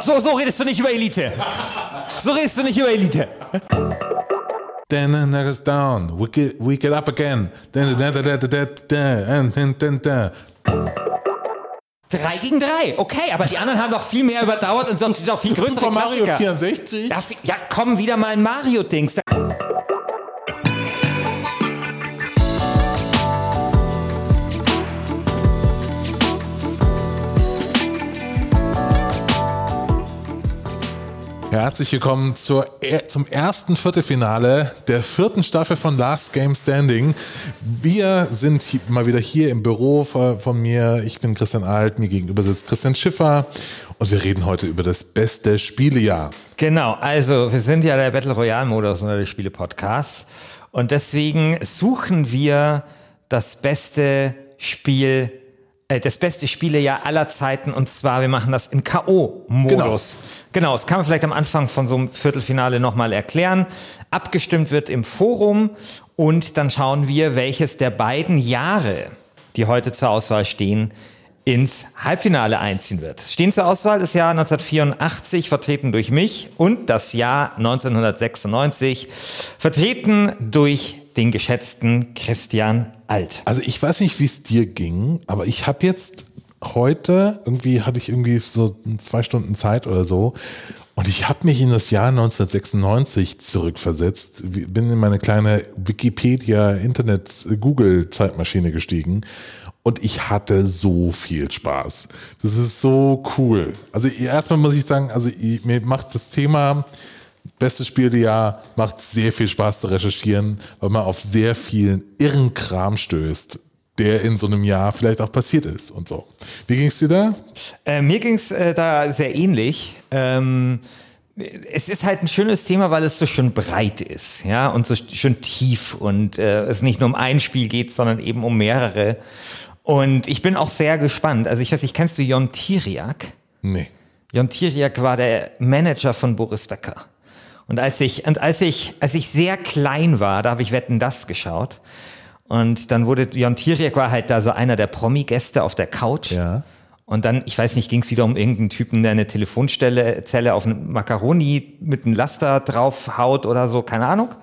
so, so redest du nicht über Elite. So redest du nicht über Elite. Then the next down. We get, we get up again. Then, then, then, then, then, then, and then, then, then. Drei gegen drei, okay, aber die anderen haben doch viel mehr überdauert und sind doch viel größere Super Mario Klassiker. 64? Das, ja, komm, wieder mal ein Mario-Dings. Herzlich willkommen zur, zum ersten Viertelfinale der vierten Staffel von Last Game Standing. Wir sind mal wieder hier im Büro von mir. Ich bin Christian Alt, mir gegenüber sitzt Christian Schiffer und wir reden heute über das beste Spielejahr. Genau, also wir sind ja der Battle Royale-Modus unter den Spiele-Podcasts und deswegen suchen wir das beste Spiel, das beste Spielejahr aller Zeiten und zwar, wir machen das im K.O.-Modus. Genau. das kann man vielleicht am Anfang von so einem Viertelfinale nochmal erklären. Abgestimmt wird im Forum und dann schauen wir, welches der beiden Jahre, die heute zur Auswahl stehen, ins Halbfinale einziehen wird. Stehen zur Auswahl das Jahr 1984, vertreten durch mich, und das Jahr 1996, vertreten durch den geschätzten Christian Alt. Also ich weiß nicht, wie es dir ging, aber ich habe jetzt heute, irgendwie hatte ich irgendwie so zwei Stunden Zeit oder so und ich habe mich in das Jahr 1996 zurückversetzt, bin in meine kleine Wikipedia, Internet, Google-Zeitmaschine gestiegen und ich hatte so viel Spaß. Das ist so cool. Also erstmal muss ich sagen, also mir macht das Thema Bestes Spieljahr macht sehr viel Spaß zu recherchieren, weil man auf sehr vielen irren Kram stößt, der in so einem Jahr vielleicht auch passiert ist und so. Wie ging's dir da? Äh, mir ging's äh, da sehr ähnlich. Ähm, es ist halt ein schönes Thema, weil es so schön breit ist, ja, und so schön tief und äh, es nicht nur um ein Spiel geht, sondern eben um mehrere. Und ich bin auch sehr gespannt. Also ich weiß nicht, kennst du Jon Tiriak? Nee. Jon Tiriak war der Manager von Boris Becker. Und als ich, und als ich, als ich sehr klein war, da habe ich Wetten das geschaut. Und dann wurde Jon Tiriak war halt da so einer der Promi-Gäste auf der Couch. Ja. Und dann, ich weiß nicht, ging es wieder um irgendeinen Typen, der eine Telefonstelle Zelle auf einen Macaroni mit einem Laster draufhaut oder so, keine Ahnung.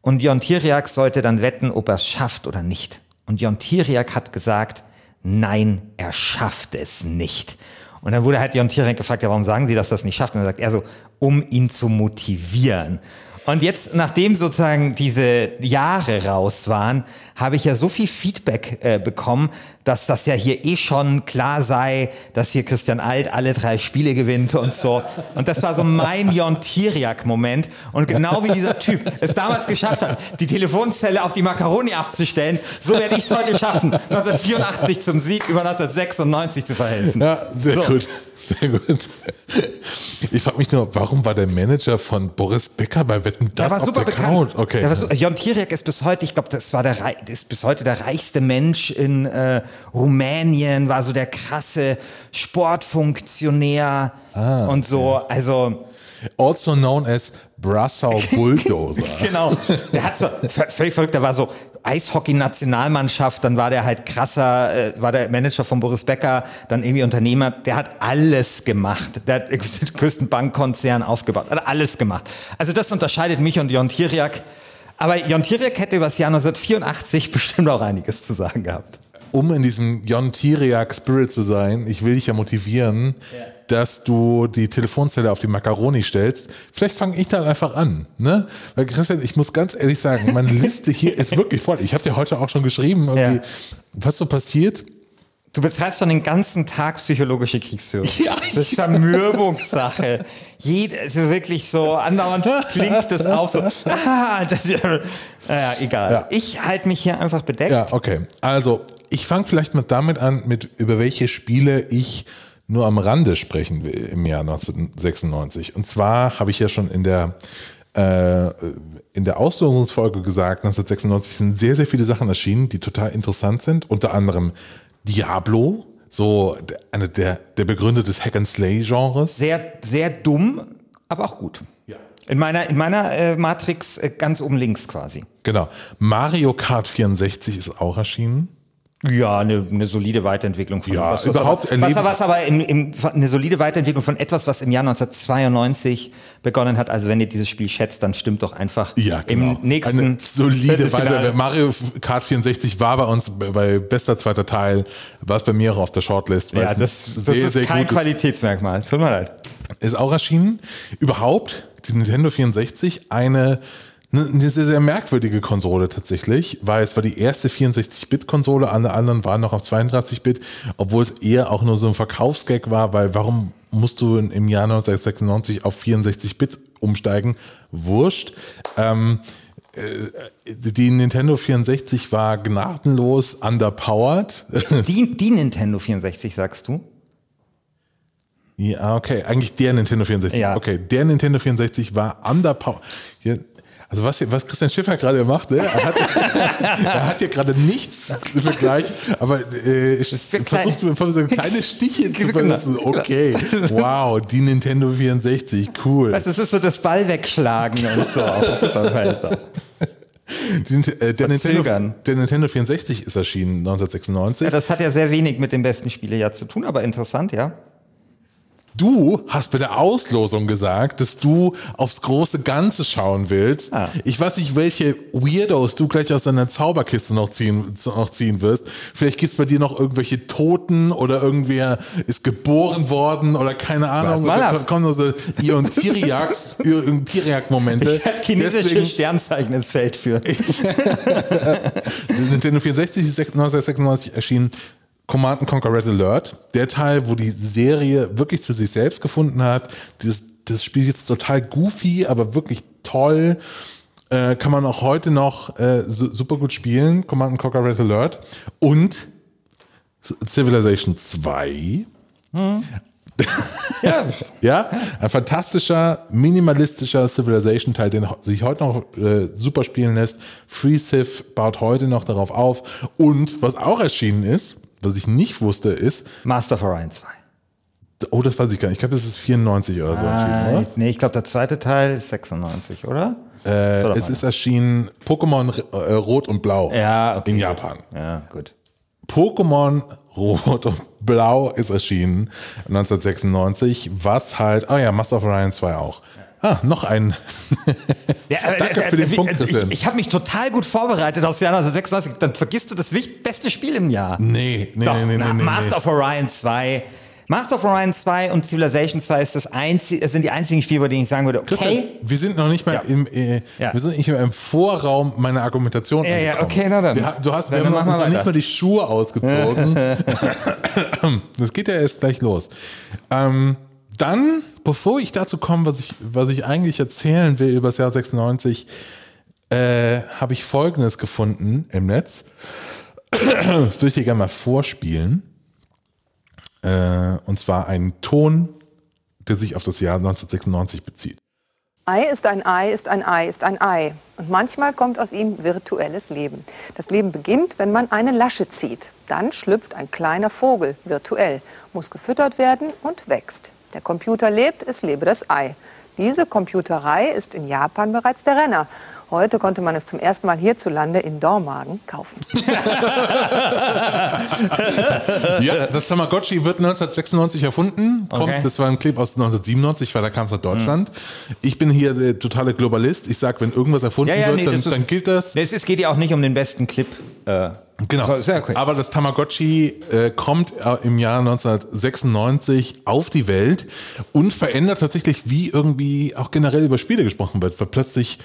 Und Jon Tiriak sollte dann wetten, ob er es schafft oder nicht. Und Jon Tiriak hat gesagt, nein, er schafft es nicht. Und dann wurde halt Jon Tiriak gefragt, ja, warum sagen Sie, dass das nicht schafft? Und dann sagt er so, um ihn zu motivieren. Und jetzt, nachdem sozusagen diese Jahre raus waren, habe ich ja so viel Feedback äh, bekommen, dass das ja hier eh schon klar sei, dass hier Christian Alt alle drei Spiele gewinnt und so. Und das war so mein Jon Tiriak-Moment. Und genau wie dieser Typ es damals geschafft hat, die Telefonzelle auf die Macaroni abzustellen, so werde ich es heute schaffen, 1984 zum Sieg über 1996 zu verhelfen. Ja, sehr So. gut. Sehr gut. Ich frage mich nur, warum war der Manager von Boris Becker bei Wetten das Der war super bekannt. Okay. Der war so, Jon Tiriak ist bis heute, ich glaube, das war der ist bis heute der reichste Mensch in äh, Rumänien, war so der krasse Sportfunktionär Ah, und so. Also Also known as Brassau Bulldozer. genau, der hat so völlig verrückt. Der war so Eishockey-Nationalmannschaft, dann war der halt krasser, äh, war der Manager von Boris Becker, dann irgendwie Unternehmer. Der hat alles gemacht. Der hat den größten Bankkonzern aufgebaut, hat alles gemacht. Also das unterscheidet mich und Jon Tiriak. Aber Jon Tiriak hätte über das Jahr 1984 bestimmt auch einiges zu sagen gehabt. Um in diesem Jon Tiriak Spirit zu sein, ich will dich ja motivieren, dass du die Telefonzelle auf die Macaroni stellst. Vielleicht fange ich dann einfach an, ne? Weil Christian, ich muss ganz ehrlich sagen, meine Liste hier ist wirklich voll. Ich habe dir heute auch schon geschrieben, Ja. was so passiert. Du betreibst schon den ganzen Tag psychologische Kriegsführung. Ja, das ist Zermürbungssache. Jede, also wirklich so, andauernd klingt das auf so. Ah, das, naja, egal. Ja. Ich halte mich hier einfach bedeckt. Ja, okay. Also, ich fange vielleicht mal damit an, mit über welche Spiele ich nur am Rande sprechen will im Jahr 1996. Und zwar habe ich ja schon in der äh, in der Auslosungsfolge gesagt, 1996 sind sehr, sehr viele Sachen erschienen, die total interessant sind. Unter anderem Diablo, so der- eine der, der Begründer des Hack-and-Slay-Genres. Sehr, sehr dumm, aber auch gut. Ja. In meiner, in meiner äh, Matrix äh, ganz oben links quasi. Genau. Mario Kart 64 ist auch erschienen. Ja, eine, eine solide Weiterentwicklung von Ja, was, was überhaupt aber, was, erleben- was aber im, im, eine solide Weiterentwicklung von etwas, was im Jahr 1992 begonnen hat. Also wenn ihr dieses Spiel schätzt, dann stimmt doch einfach Ja, genau. im nächsten Eine solide Viertelfinale. Weiter. Mario Kart 64 war bei uns bei bester zweiter Teil, war es bei mir auch auf der Shortlist. Ja, das, das sehr, ist sehr kein gut ist. Qualitätsmerkmal. Tut mir leid. ist auch erschienen. Überhaupt, die Nintendo 64, eine, ne, eine sehr, sehr merkwürdige Konsole tatsächlich, weil es war die erste 64-Bit-Konsole, alle anderen waren noch auf 32-Bit, obwohl es eher auch nur so ein Verkaufsgag war, weil warum musst du im Jahr 1996 auf 64-Bit umsteigen? Wurscht. Ähm, äh, die Nintendo 64 war gnadenlos underpowered. Die, die Nintendo 64, sagst du? Ja, okay, eigentlich der Nintendo 64. Ja. Okay, der Nintendo 64 war underpowered. Also was, was Christian Schiffer gerade macht, ne? er, hat, er hat hier gerade nichts im Vergleich, aber äh, versucht so kleine Stiche zu Genau. versetzen. Okay, wow, die Nintendo 64, cool. Also es ist so das Ball wegschlagen und so. Die, äh, der, Nintendo, der Nintendo 64 ist erschienen 1996. Ja, das hat ja sehr wenig mit dem besten Spielejahr zu tun, aber interessant, ja. Du hast bei der Auslosung gesagt, dass du aufs große Ganze schauen willst. Ah. Ich weiß nicht, welche Weirdos du gleich aus deiner Zauberkiste noch ziehen, noch ziehen wirst. Vielleicht gibt's bei dir noch irgendwelche Toten oder irgendwer ist geboren worden oder keine Ahnung. Da kommen nur so Ion Tiriaks, Tiriak-Momente. Ich werde chinesische Deswegen- Sternzeichen ins Feld führen. Nintendo 64 ist 1996 erschienen. Command Conquer Red Alert, der Teil, wo die Serie wirklich zu sich selbst gefunden hat. Dieses, das Spiel ist total goofy, aber wirklich toll. Äh, kann man auch heute noch äh, su super gut spielen. Command Conquer Red Alert. Und Civilization 2. Ja, Ja, ein fantastischer, minimalistischer Civilization-Teil, den sich heute noch äh, super spielen lässt. Free Civ baut heute noch darauf auf. Und was auch erschienen ist, was ich nicht wusste, ist, Master of Orion 2. oh, das weiß ich gar nicht. Ich glaube, das ist 94 oder so Ah, ich, nee, ich glaube, der zweite Teil ist 96, oder? Äh, es ist erschienen Pokémon äh, Rot und Blau Ja, okay. in Japan. Ja, gut. Pokémon Rot und Blau ist erschienen 1996, was halt, oh ja, Master of Orion 2 auch. Ah, noch ein. Ja, äh, Danke äh, für den äh, Punkt, also Christian. Ich, ich habe mich total gut vorbereitet aufs Jahr 1996. Dann vergisst du das beste Spiel im Jahr. Nee, nee, Doch, nee, nee, na, nee, nee. Master of Orion 2. Master of Orion 2 und Civilization 2 ist das einzige, sind die einzigen Spiele, bei denen ich sagen würde, Christian, okay. wir sind noch nicht mal Ja. im, äh, Ja. wir sind nicht mehr im Vorraum meiner Argumentation. Ja, ja, okay, na dann. Wir, du hast, wir Dann haben wir uns noch nicht mal die Schuhe ausgezogen. das geht ja erst gleich los. Ähm, dann, bevor ich dazu komme, was ich, was ich eigentlich erzählen will über das Jahr 96, äh, habe ich Folgendes gefunden im Netz. Das würde ich dir gerne mal vorspielen. Äh, und zwar einen Ton, der sich auf das Jahr 1996 bezieht. Ei ist ein Ei, ist ein Ei, ist ein Ei. Und manchmal kommt aus ihm virtuelles Leben. Das Leben beginnt, wenn man eine Lasche zieht. Dann schlüpft ein kleiner Vogel, virtuell, muss gefüttert werden und wächst. Der Computer lebt, es lebe das Ei. Diese Computerei ist in Japan bereits der Renner. Heute konnte man es zum ersten Mal hierzulande in Dormagen kaufen. Ja, das Tamagotchi wird 1996 erfunden. Kommt, Okay. Das war ein Clip aus 1997, weil da kam es nach Deutschland. Ich bin hier der totale Globalist. Ich sag, wenn irgendwas erfunden Ja, ja, wird, nee, dann, das ist- dann gilt das. Es, es geht ja auch nicht um den besten Clip. Äh, Genau. So, sehr okay. Aber das Tamagotchi äh, kommt äh, im Jahr 1996 auf die Welt und verändert tatsächlich, wie irgendwie auch generell über Spiele gesprochen wird. Weil plötzlich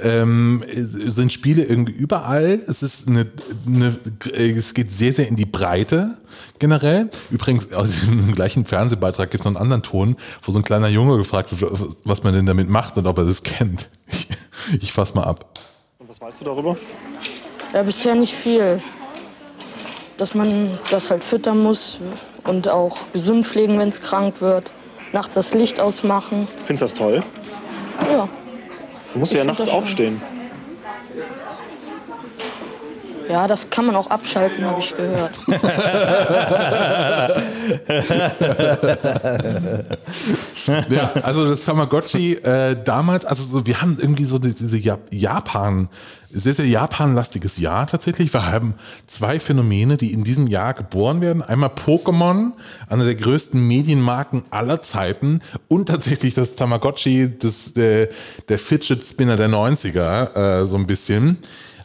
ähm, sind Spiele irgendwie überall. Es ist eine, eine, es geht sehr, sehr in die Breite generell. Übrigens, aus diesem gleichen Fernsehbeitrag gibt es noch einen anderen Ton, wo so ein kleiner Junge gefragt wird, was man denn damit macht und ob er das kennt. Ich, ich fass mal ab. Und was weißt du darüber? Ja, bisher nicht viel. Dass man das halt füttern muss und auch gesund pflegen, wenn es krank wird. Nachts das Licht ausmachen. Findest du das toll? Ja. Du musst ja find nachts aufstehen. Ja, das kann man auch abschalten, habe ich gehört. Ja, also das Tamagotchi äh, damals, also so, wir haben irgendwie so diese Japan, sehr, sehr Japan-lastiges Jahr tatsächlich. Wir haben zwei Phänomene, die in diesem Jahr geboren werden. Einmal Pokémon, einer der größten Medienmarken aller Zeiten und tatsächlich das Tamagotchi, das, der, der Fidget Spinner der 90er, äh, so ein bisschen.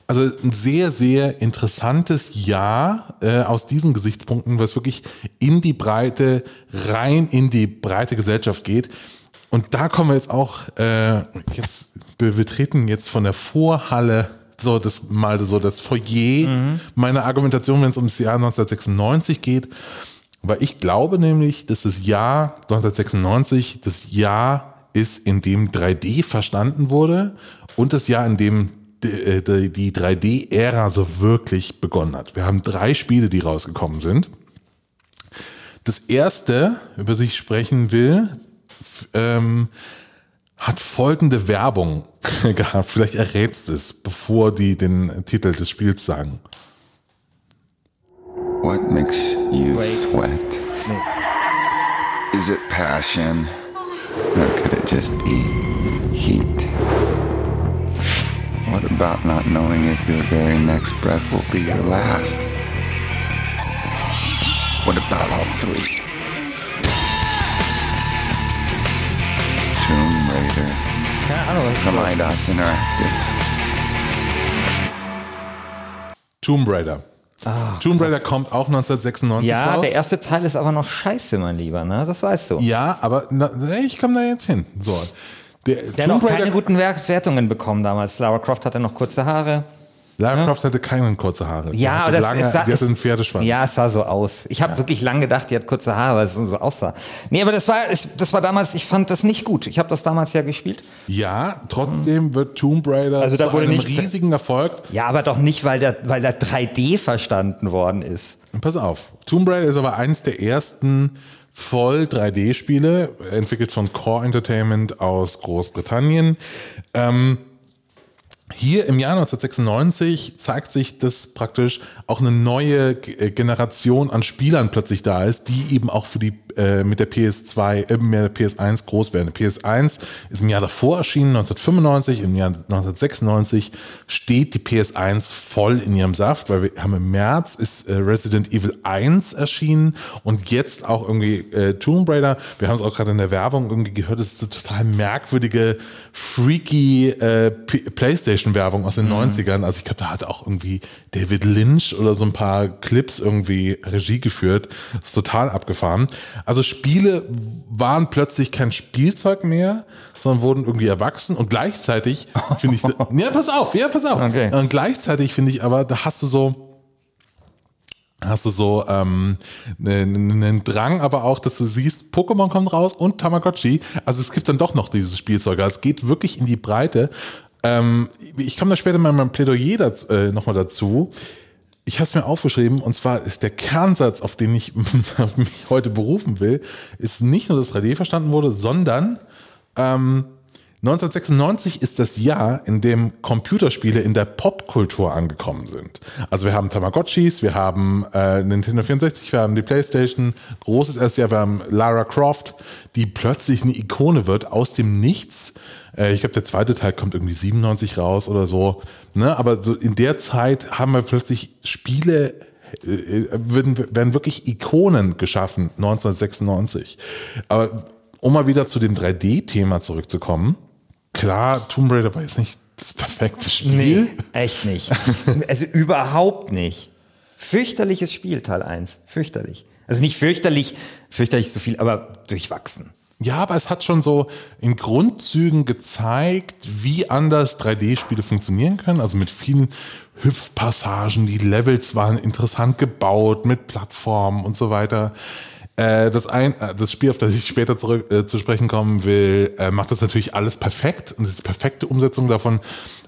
Also ein sehr, sehr interessantes Jahr äh, aus diesen Gesichtspunkten, was wirklich in die Breite, rein in die breite Gesellschaft geht. Und da kommen wir jetzt auch, äh, jetzt, wir betreten jetzt von der Vorhalle so das mal so das Foyer mhm. meiner Argumentation, wenn es ums Jahr 1996 geht. Weil ich glaube nämlich, dass das Jahr 1996 das Jahr ist, in dem 3D verstanden wurde und das Jahr, in dem die, die 3D-Ära so wirklich begonnen hat. Wir haben drei Spiele, die rausgekommen sind. Das erste, über das ich sprechen will, ähm, hat folgende Werbung gehabt. Vielleicht errätst es, bevor die den Titel des Spiels sagen. What makes you sweat? Is it passion? Or could it just be heat? What about not knowing if your very next breath will be your last? What about all three? Tomb Raider Keine Ahnung, was ist from das? IDOS Interactive. Tomb Raider. Tomb Raider kommt auch 1996 Ja, raus. der erste Teil ist aber noch scheiße, mein Lieber, ne? Das weißt du. Ja, aber na, ich komme da jetzt hin. So. Der, Der hat auch keine guten Wer- Wertungen bekommen damals. Lara Croft hatte noch kurze Haare. Lara Croft hatte keine kurze Haare. Die Ja, aber das lange, es sah, die hatte einen Pferdeschwanz. Ja, es sah so aus. Ich habe wirklich lange gedacht, die hat kurze Haare, weil es so aussah. Nee, aber das war, das war damals, ich fand das nicht gut. Ich habe das damals ja gespielt. Ja, trotzdem wird Tomb Raider Also da zu wurde einem nicht- riesigen Erfolg. Ja, aber doch nicht, weil da, weil da 3D verstanden worden ist. Pass auf, Tomb Raider ist aber eins der ersten voll 3D-Spiele, entwickelt von Core Entertainment aus Großbritannien. Ähm, hier im Jahr 1996 zeigt sich, dass praktisch auch eine neue Generation an Spielern plötzlich da ist, die eben auch für die äh, mit der PS2, äh, mit der PS1 groß werden. Die PS1 ist im Jahr davor erschienen, 1995, im Jahr 1996 steht die PS1 voll in ihrem Saft, weil wir haben im März ist äh, Resident Evil 1 erschienen und jetzt auch irgendwie äh, Tomb Raider. Wir haben es auch gerade in der Werbung irgendwie gehört, es ist eine total merkwürdige, freaky äh, Playstation-Werbung aus den 90ern. Also ich glaube, da hat auch irgendwie David Lynch oder so ein paar Clips irgendwie Regie geführt. Das ist total abgefahren. Also Spiele waren plötzlich kein Spielzeug mehr, sondern wurden irgendwie erwachsen und gleichzeitig finde ich, ja, pass auf, ja, pass auf. Okay. Und gleichzeitig finde ich aber, da hast du so, hast du so ähm, einen einen Drang, aber auch, dass du siehst, Pokémon kommt raus und Tamagotchi. Also es gibt dann doch noch dieses Spielzeug. Also es geht wirklich in die Breite. Ähm, ich komme da später mal in meinem Plädoyer dazu, äh, nochmal dazu. Ich habe es mir aufgeschrieben und zwar ist der Kernsatz, auf den ich mich heute berufen will, ist nicht nur, dass 3D verstanden wurde, sondern ähm, 1996 ist das Jahr, in dem Computerspiele in der Popkultur angekommen sind. Also wir haben Tamagotchis, wir haben äh, Nintendo 64, wir haben die Playstation, großes erstes Jahr, wir haben Lara Croft, die plötzlich eine Ikone wird aus dem Nichts. Äh, ich glaube, der zweite Teil kommt irgendwie 97 raus oder so. Ne? Aber so in der Zeit haben wir plötzlich Spiele äh, werden, werden wirklich Ikonen geschaffen, 1996. Aber um mal wieder zu dem 3D-Thema zurückzukommen, klar, Tomb Raider war jetzt nicht das perfekte Spiel. Nee, echt nicht. Also überhaupt nicht. Fürchterliches Spiel, Teil 1. Fürchterlich. Also nicht fürchterlich, fürchterlich zu viel, aber durchwachsen. Ja, aber es hat schon so in Grundzügen gezeigt, wie anders 3D-Spiele funktionieren können. Also mit vielen Hüpfpassagen, die Levels waren interessant gebaut, mit Plattformen und so weiter. Äh, Das, ein, äh, das Spiel, auf das ich später zurück äh, zu sprechen kommen will, äh, macht das natürlich alles perfekt und ist die perfekte Umsetzung davon.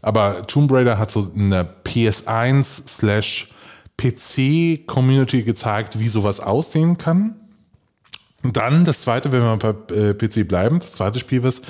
Aber Tomb Raider hat so eine PS1 slash PC Community gezeigt, wie sowas aussehen kann. Und dann das zweite, wenn wir bei äh, PC bleiben, das zweite Spiel, was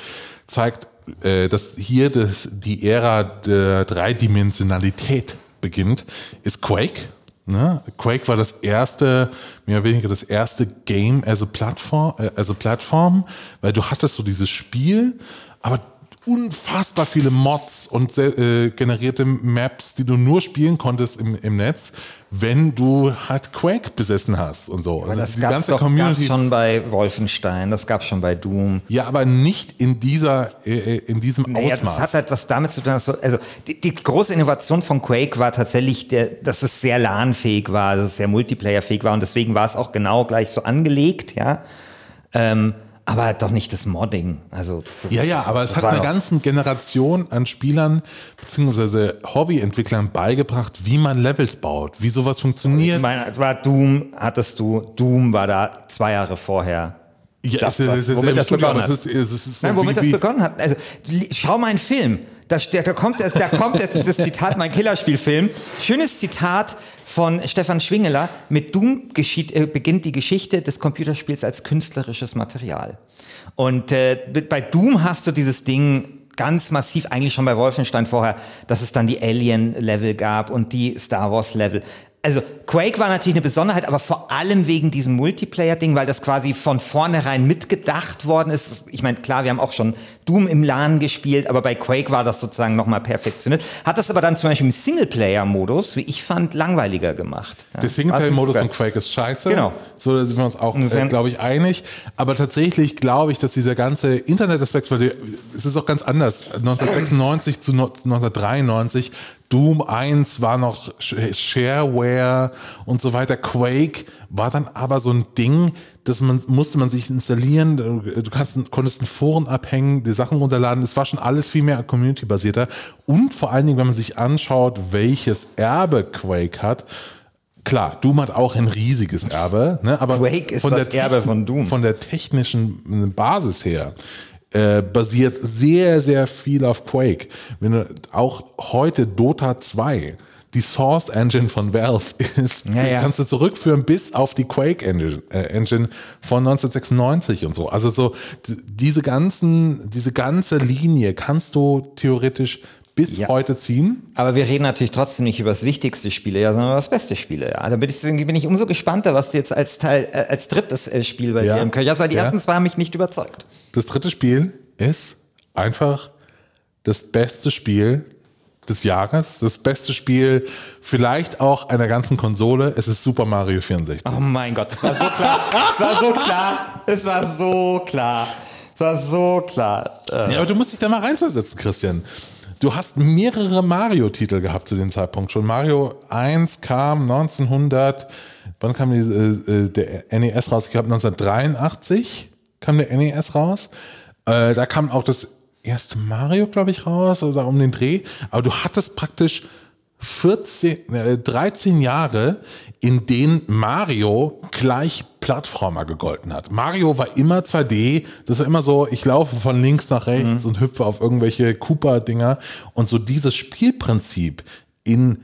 zeigt, dass hier das, die Ära der Dreidimensionalität beginnt, ist Quake. Ne? Quake war das erste, mehr oder weniger das erste Game as a Plattform, äh, as a Plattform, weil du hattest so dieses Spiel, aber unfassbar viele Mods und äh, generierte Maps, die du nur spielen konntest im, im Netz, wenn du halt Quake besessen hast und so. Aber Also das die gab's ganze doch, Community. gab's schon bei Wolfenstein, das gab schon bei Doom. Ja, aber nicht in dieser, äh, in diesem Naja, Ausmaß. das hat halt was damit zu tun, dass so, also die, die große Innovation von Quake war tatsächlich, der, dass es sehr LAN-fähig war, dass es sehr Multiplayer-fähig war und deswegen war es auch genau gleich so angelegt, ja. Ähm, aber doch nicht das Modding. Also das, Ja, ja, aber es hat einer ganzen Generation an Spielern beziehungsweise Hobbyentwicklern beigebracht, wie man Levels baut, wie sowas Ich funktioniert. meine, es war Doom, hattest du, Doom war da zwei Jahre vorher. Ja, das, es ist- womit das Studio, begonnen hat. es ist- es ist so Nein, womit wie- das begonnen hat. Also schau mal einen Film. Da, da kommt das, da kommt jetzt das Zitat, mein Killerspielfilm. Schönes Zitat von Stefan Schwingeler. Mit Doom geschieht, äh, beginnt die Geschichte des Computerspiels als künstlerisches Material. Und äh, bei Doom hast du dieses Ding ganz massiv, eigentlich schon bei Wolfenstein vorher, dass es dann die Alien-Level gab und die Star Wars-Level. Also Quake war natürlich eine Besonderheit, aber vor allem wegen diesem Multiplayer-Ding, weil das quasi von vornherein mitgedacht worden ist. Ich meine, klar, wir haben auch schon Doom im LAN gespielt, aber bei Quake war das sozusagen nochmal perfektioniert. Hat das aber dann zum Beispiel im Singleplayer-Modus, wie ich fand, langweiliger gemacht. Ja. Der Singleplayer-Modus von Quake ist scheiße. Genau. So da sind wir uns auch, äh, glaube ich, einig. Aber tatsächlich glaube ich, dass dieser ganze Internetaspekt, weil es ist auch ganz anders. 1996 zu no- 1993, Doom 1 war noch Sh- Shareware und so weiter. Quake war dann aber so ein Ding, das man, musste man sich installieren. Du kannst, konntest in Foren abhängen, die Sachen runterladen. Es war schon alles viel mehr community-basierter. Und vor allen Dingen, wenn man sich anschaut, welches Erbe Quake hat, Klar, Doom hat auch ein riesiges Erbe, ne? aber Quake ist von das der Erbe von Doom. Von der technischen Basis her äh, basiert sehr, sehr viel auf Quake. Wenn du auch heute Dota 2 die Source Engine von Valve ist, Ja, ja. kannst du zurückführen bis auf die Quake Engine, äh, Engine von 1996 und so. Also so diese ganzen, diese ganze Linie kannst du theoretisch bis Ja. heute ziehen. Aber wir reden natürlich trotzdem nicht über das wichtigste Spielejahr, sondern über das beste Spielejahr. Da bin ich, bin ich umso gespannter, was du jetzt als Teil, äh, als drittes äh, Spiel bei Ja. dir im Köcher hast, weil die Ja. ersten zwei haben mich nicht überzeugt. Das dritte Spiel ist einfach das beste Spiel des Jahres, das beste Spiel vielleicht auch einer ganzen Konsole. Es ist Super Mario 64. Oh mein Gott, das war so klar. Es war so klar. Es war so klar. Es war so klar. Äh, Ja, aber du musst dich da mal reinversetzen, Christian. Du hast mehrere Mario-Titel gehabt zu dem Zeitpunkt schon. Mario 1 kam 1900, wann kam die, äh, äh, der NES raus? Ich glaube 1983 kam der NES raus. Äh, da kam auch das erste Mario, glaube ich, raus oder um den Dreh. Aber du hattest praktisch 14, äh, 13 Jahre, in denen Mario gleich Plattformer gegolten hat. Mario war immer 2D, das war immer so, ich laufe von links nach rechts und hüpfe auf irgendwelche Cooper-Dinger und so dieses Spielprinzip in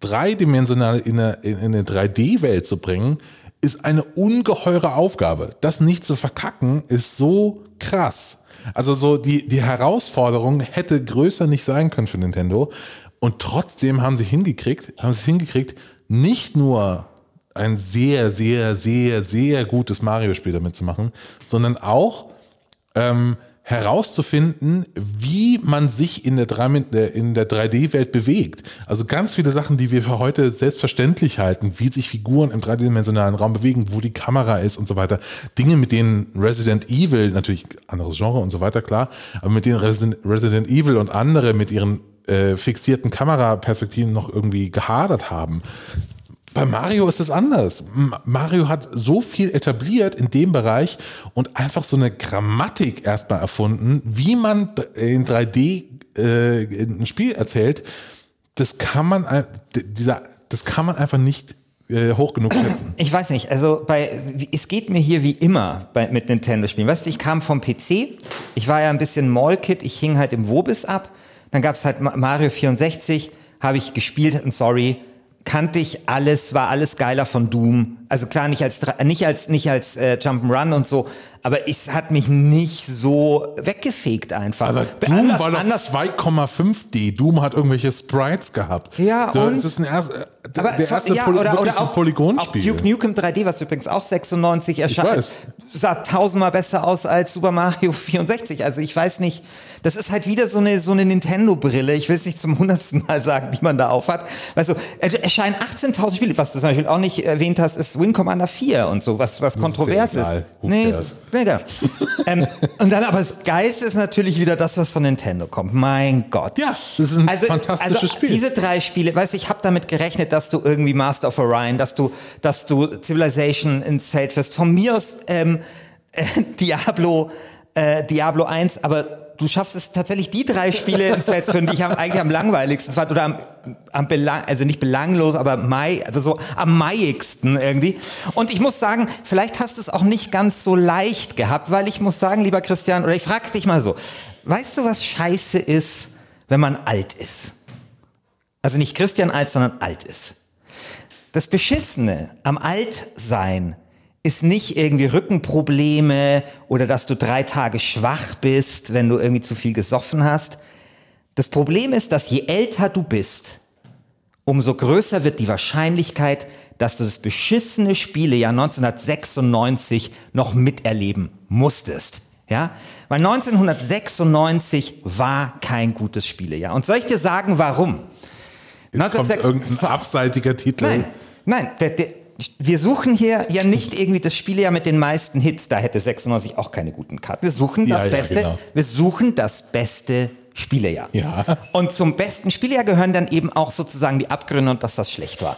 dreidimensional in eine, in eine 3D-Welt zu bringen, ist eine ungeheure Aufgabe. Das nicht zu verkacken, ist so krass. Also so die, die Herausforderung hätte größer nicht sein können für Nintendo. Und trotzdem haben sie hingekriegt, haben sie es hingekriegt, nicht nur ein sehr, sehr, sehr, sehr gutes Mario-Spiel damit zu machen, sondern auch ähm, herauszufinden, wie man sich in der, 3 in der 3D-Welt bewegt. Also ganz viele Sachen, die wir für heute selbstverständlich halten, wie sich Figuren im dreidimensionalen Raum bewegen, wo die Kamera ist und so weiter. Dinge, mit denen Resident Evil, natürlich anderes Genre und so weiter, klar, aber mit denen Resident, Resident Evil und andere mit ihren äh, fixierten Kameraperspektiven noch irgendwie gehadert haben. Bei Mario ist es anders. Mario hat so viel etabliert in dem Bereich und einfach so eine Grammatik erstmal erfunden, wie man in 3D äh, ein Spiel erzählt. Das kann man, dieser, das kann man einfach nicht äh, hoch genug setzen. Ich weiß nicht, also bei, es geht mir hier wie immer bei, mit Nintendo-Spielen. Weißt du, ich kam vom PC, ich war ja ein bisschen Mallkid, ich hing halt im Wobis ab, dann gab's halt Ma- Mario 64, habe ich gespielt und sorry, kannte ich alles, war alles geiler von Doom. Also klar, nicht als, nicht als, nicht als äh, Jump'n'Run und so, aber es hat mich nicht so weggefegt einfach. Aber Be- Doom anders- war doch anders- 2,5D. Doom hat irgendwelche Sprites gehabt. Ja, so, und? Das ist ein erst, äh, der Aber der erste ja, Poly oder, oder ein auch, Polygonspiel. auch Duke Nukem 3D, was übrigens auch 96 erscheint, sah tausendmal besser aus als Super Mario 64. Also ich weiß nicht, das ist halt wieder so eine, so eine Nintendo-Brille. Ich will es nicht zum hundertsten Mal sagen, die man da aufhat. Weißt du, erscheinen 18.000 Spiele. Was du zum Beispiel auch nicht erwähnt hast, ist Wing Commander 4 und so, was, was kontrovers ist. Who Nee? Mega. ähm, und dann aber das Geilste ist natürlich wieder das, was von Nintendo kommt. Mein Gott. Ja, das ist ein fantastisches also Spiel. Diese drei Spiele, weißt du, ich habe damit gerechnet, dass du irgendwie Master of Orion, dass du, dass du Civilization ins Feld wirst. Von mir aus ähm, äh, Diablo, äh, Diablo 1, aber du schaffst es tatsächlich, die drei Spiele ins Feld zu führen, die ich am, eigentlich am langweiligsten fand oder am, am belang, also nicht belanglos, aber mai, also so am maiigsten irgendwie. Und ich muss sagen, vielleicht hast du es auch nicht ganz so leicht gehabt, weil ich muss sagen, lieber Christian, oder ich frage dich mal so, weißt du, was scheiße ist, wenn man alt ist? Also nicht Christian alt, sondern alt ist. Das Beschissene am Altsein ist nicht irgendwie Rückenprobleme oder dass du drei Tage schwach bist, wenn du irgendwie zu viel gesoffen hast. Das Problem ist, dass je älter du bist, umso größer wird die Wahrscheinlichkeit, dass du das beschissene Spielejahr 1996 noch miterleben musstest. Ja? Weil 1996 war kein gutes Spielejahr. Und soll ich dir sagen, warum? Jetzt kommt 1996 irgendein abseitiger Titel. Nein, nein, der, der, wir suchen hier ja nicht irgendwie das Spielejahr mit den meisten Hits. Da hätte 96 auch keine guten Karten. Wir suchen das Ja, ja, beste, genau. wir suchen das beste Spielejahr. Ja. Und zum besten Spielejahr gehören dann eben auch sozusagen die Abgründe und dass das schlecht war.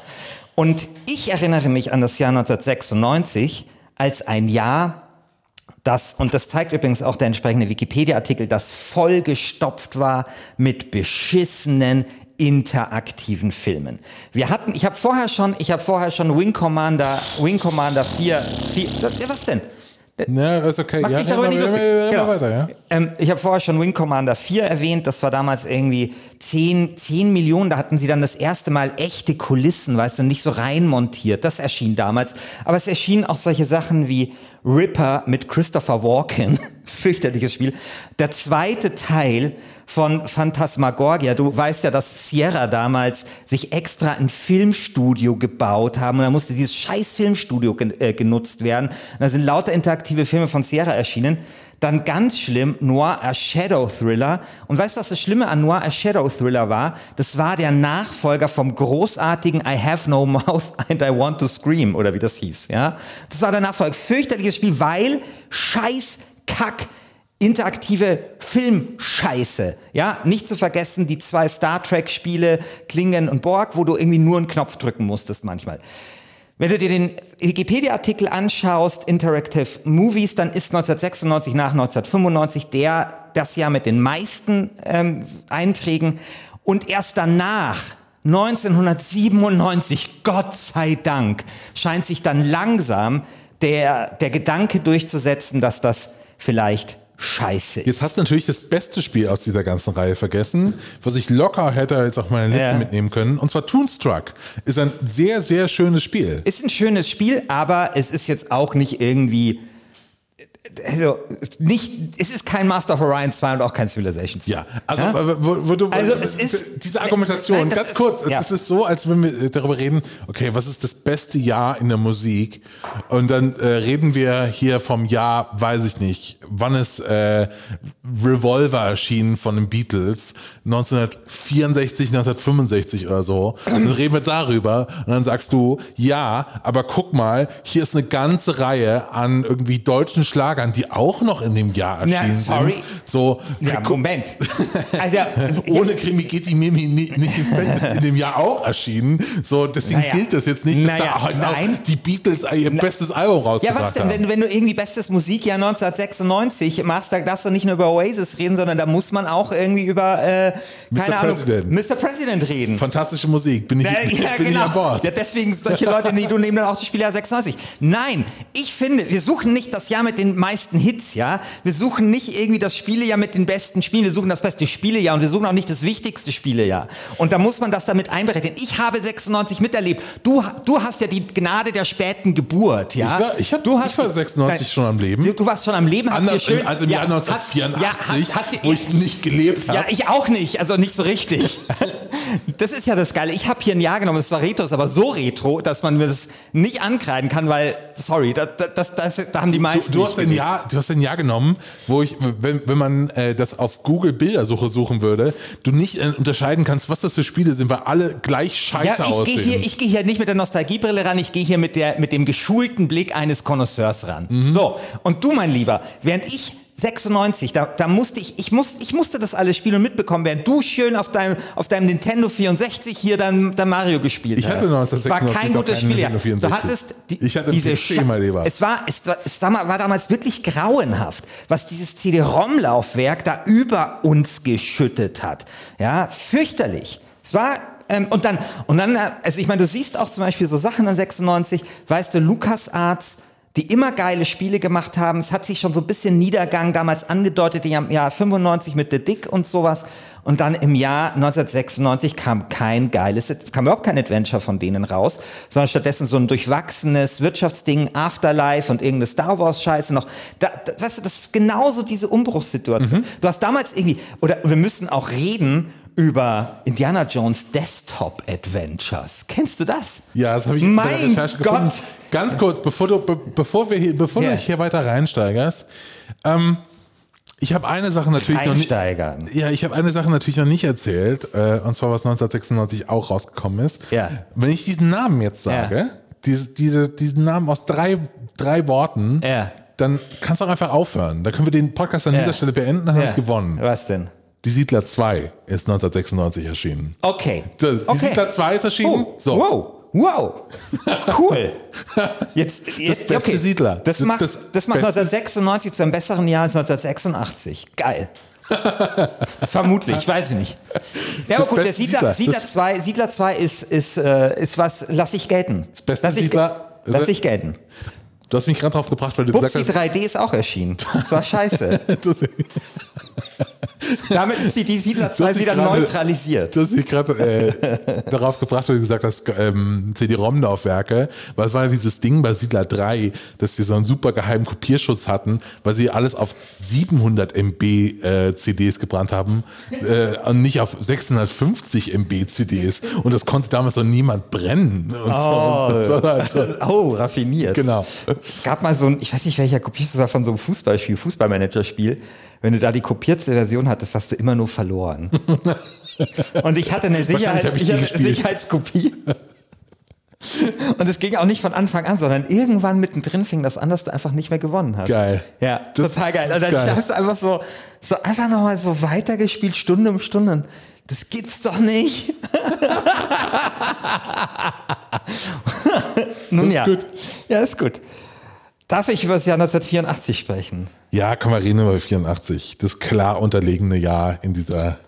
Und ich erinnere mich an das Jahr 1996 als ein Jahr, das, und das zeigt übrigens auch der entsprechende Wikipedia-Artikel, das vollgestopft war mit beschissenen interaktiven Filmen. Wir hatten, ich habe vorher schon, ich habe vorher schon Wing Commander, Wing Commander 4, 4 ja, was denn? Ja, ist okay. Mach ja, dich darüber red nicht mal Genau. weiter, ja. Ähm, ich habe vorher schon Wing Commander 4 erwähnt, das war damals irgendwie 10, 10 Millionen, da hatten sie dann das erste Mal echte Kulissen, weißt du, nicht so rein montiert. Das erschien damals. Aber es erschienen auch solche Sachen wie Ripper mit Christopher Walken, fürchterliches Spiel. Der zweite Teil von Phantasmagoria. Du weißt ja, dass Sierra damals sich extra ein Filmstudio gebaut haben und da musste dieses scheiß Filmstudio gen äh, genutzt werden. Und da sind lauter interaktive Filme von Sierra erschienen. Dann ganz schlimm, Noir a Shadow Thriller. Und weißt du, was das Schlimme an Noir a Shadow Thriller war? Das war der Nachfolger vom großartigen I Have No Mouth and I Want to Scream, oder wie das hieß, ja? Das war der Nachfolger. Fürchterliches Spiel, weil scheiß Kack interaktive Filmscheiße. Ja, nicht zu vergessen die zwei Star Trek Spiele Klingen und Borg, wo du irgendwie nur einen Knopf drücken musstest manchmal. Wenn du dir den Wikipedia-Artikel anschaust, Interactive Movies, dann ist 1996 nach 1995 der das Jahr mit den meisten ähm, Einträgen und erst danach 1997, Gott sei Dank, scheint sich dann langsam der, der Gedanke durchzusetzen, dass das vielleicht scheiße ist. Jetzt hast du natürlich das beste Spiel aus dieser ganzen Reihe vergessen, was ich locker hätte jetzt auf meine Liste Ja. mitnehmen können. Und zwar Toonstruck. Ist ein sehr, sehr schönes Spiel. Ist ein schönes Spiel, aber es ist jetzt auch nicht irgendwie. Also, nicht, es ist kein Master of Orion 2 und auch kein Civilization 2. Ja, also Ja? Wo, wo du, Also, es ist- diese Argumentation, Nein, ganz ist- kurz, ja. es ist so, als wenn wir darüber reden, okay, was ist das beste Jahr in der Musik? Und dann äh, reden wir hier vom Jahr, weiß ich nicht, wann ist äh, Revolver erschienen von den Beatles? 1964, 1965 oder so. Dann reden wir darüber und dann sagst du, ja, aber guck mal, hier ist eine ganze Reihe an irgendwie deutschen Schlagern, die auch noch in dem Jahr Ja, erschienen sorry. sind. So, Ja, Moment. Also, ohne Krimi geht die Mimi ni- nicht ins Bett, ist in dem Jahr auch erschienen. So, deswegen Naja. gilt das jetzt nicht, dass Naja, da halt nein. die Beatles ihr bestes Album Ja, rausgebracht was denn, haben. wenn, wenn du irgendwie bestes Musikjahr 1996 machst, da darfst du nicht nur über Oasis reden, sondern da muss man auch irgendwie über, äh, keine Mr. Ahnung, President. Mr. President reden. Fantastische Musik, bin ich, Ja, ja, bin ich genau. an Bord. Ja, deswegen solche Leute, nee, du nehmen dann auch die Spieljahr 96. Nein, ich finde, wir suchen nicht das Jahr mit den meisten Hits, ja. Wir suchen nicht irgendwie das Spielejahr mit den besten Spielen, wir suchen das beste Spielejahr und wir suchen auch nicht das wichtigste Spielejahr. Und da muss man das damit einberechnen. Ich habe 96 miterlebt. Du, du hast ja die Gnade der späten Geburt, ja. Ich war, ich hab, du ich war 96 Nein, schon am Leben. Du, du warst schon am Leben, hast Anders, schön, also im Jahr ja, hast- 1984, ja, hast, hast, wo ich nicht gelebt habe. ja, ich auch nicht, also nicht so richtig. Das ist ja das Geile. Ich habe hier ein Jahr genommen, das war Retro, ist aber so retro, dass man mir das nicht ankreiden kann, weil, sorry, das, das, das, da haben die meisten Du, du, hast ein. Jahr, du hast ein Jahr genommen, wo ich, wenn, wenn man äh, das auf Google Bildersuche suchen würde, du nicht äh, unterscheiden kannst, was das für Spiele sind, weil alle gleich scheiße Ja, ich gehe aussehen. hier, ich gehe hier nicht mit der Nostalgiebrille ran, ich gehe hier mit, der, mit dem geschulten Blick eines Connoisseurs ran. Mhm. So, und du, mein Lieber, während ich 96, da, da musste ich, ich, muss, ich musste das alles spielen und mitbekommen, während du schön auf deinem, auf deinem Nintendo 64 hier dann, dann Mario gespielt Ich hast. hatte 1996 Es war kein gutes Spiel. ja. Du 64. hattest die, Ich hatte diese PC, Scha- mein Lieber. Es war, es war, es war, damals wirklich grauenhaft, was dieses CD-ROM-Laufwerk da über uns geschüttet hat. Ja, fürchterlich. Es war ähm, und dann und dann, äh, also ich meine, du siehst auch zum Beispiel so Sachen an 96, weißt du, LucasArts, die immer geile Spiele gemacht haben. Es hat sich schon so ein bisschen Niedergang damals angedeutet im Jahr 95 mit The Dick und sowas. Und dann im Jahr 1996 kam kein geiles, es kam überhaupt kein Adventure von denen raus, sondern stattdessen so ein durchwachsenes Wirtschaftsding, Afterlife und irgendeine Star Wars Scheiße noch. Da, da, weißt du, das ist genauso diese Umbruchssituation. Mhm. Du hast damals irgendwie, oder wir müssen auch reden über Indiana Jones Desktop Adventures. Kennst du das? Ja, das habe ich in der Mein Recherche gefunden. Gott! Ganz kurz, bevor du, be, bevor wir hier, bevor Ja. du dich hier weiter reinsteigerst, ähm, ich habe eine Sache natürlich noch nicht. Ja, ich habe eine Sache natürlich noch nicht erzählt, äh, und zwar was 1996 auch rausgekommen ist. Ja. Wenn ich diesen Namen jetzt sage, Ja. diese, diese, diesen Namen aus drei, drei Worten, Ja. dann kannst du auch einfach aufhören. Da können wir den Podcast an Ja. dieser Stelle beenden, dann habe Ja. ich gewonnen. Was denn? Die Siedler 2 ist 1996 erschienen. Okay. Die okay. Siedler 2 ist erschienen. Oh, So. Wow. Wow. Cool. Jetzt, jetzt beste okay. Siedler. Das, Das- macht, das das, macht beste- 1996 zu einem besseren Jahr als 1986. Geil. Vermutlich, weiß ich nicht. Ja, aber Das gut, der Siedler, Siedler. Siedler Das- 2, Siedler 2 ist, ist, äh, ist was, lass ich gelten. Das beste lass ich, Siedler- Lass ich gelten. Du hast mich gerade drauf gebracht, weil du Bubsy gesagt 3D ist auch erschienen. Das war scheiße. das, Damit ist die, die Siedler Du 2 hast dich wieder gerade- neutralisiert. du hast mich gerade äh, darauf gebracht, weil du gesagt hast, ähm, CD-ROM-Laufwerke, weil es war ja dieses Ding bei Siedler 3, dass sie so einen super geheimen Kopierschutz hatten, weil sie alles auf 700 MB äh, CDs gebrannt haben äh, und nicht auf 650 MB CDs. Und das konnte damals noch niemand brennen. Und so. das halt so, Oh, raffiniert. genau. Es gab mal so ein, ich weiß nicht welcher Kopierschutz das war von so einem Fußballspiel, Fußballmanager-Spiel. Wenn du da die kopierte Version hattest, hast du immer nur verloren. Und ich hatte eine Sicherheit, ich ich hatte eine. Sicherheitskopie. Und es ging auch nicht von Anfang an, sondern irgendwann mittendrin fing das an, dass du einfach nicht mehr gewonnen hast. Geil. Ja, Das total geil. Und dann geil. hast du einfach so, so einfach nochmal so weitergespielt, Stunde um Stunde. Das gibt's doch nicht. Nun ist ja. gut. Ja, ist gut. Darf ich über das Jahr 1984 sprechen? Ja, kann man reden über 84. Das klar unterlegene Jahr in dieser,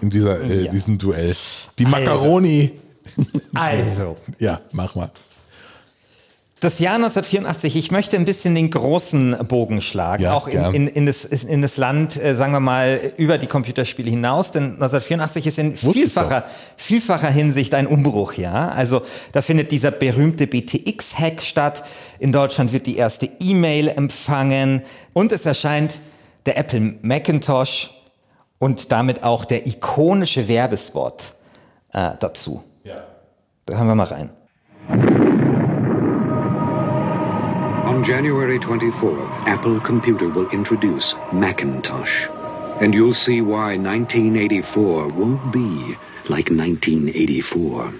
in dieser, äh, Ja. diesem Duell. Die Macaroni. Also, Ja, mach mal. Das Jahr 1984, ich möchte ein bisschen den großen Bogen schlagen, Ja, auch in, in, in, das, in das Land, äh, sagen wir mal, über die Computerspiele hinaus, denn 1984 ist in vielfacher, vielfacher Hinsicht ein Umbruch, ja. Also da findet dieser berühmte BTX-Hack statt, in Deutschland wird die erste E-Mail empfangen und es erscheint der Apple Macintosh und damit auch der ikonische Werbespot äh, dazu. Ja. Da hören wir mal rein. On January 24th, Apple Computer will introduce Macintosh. And you'll see why 1984 won't be like 1984.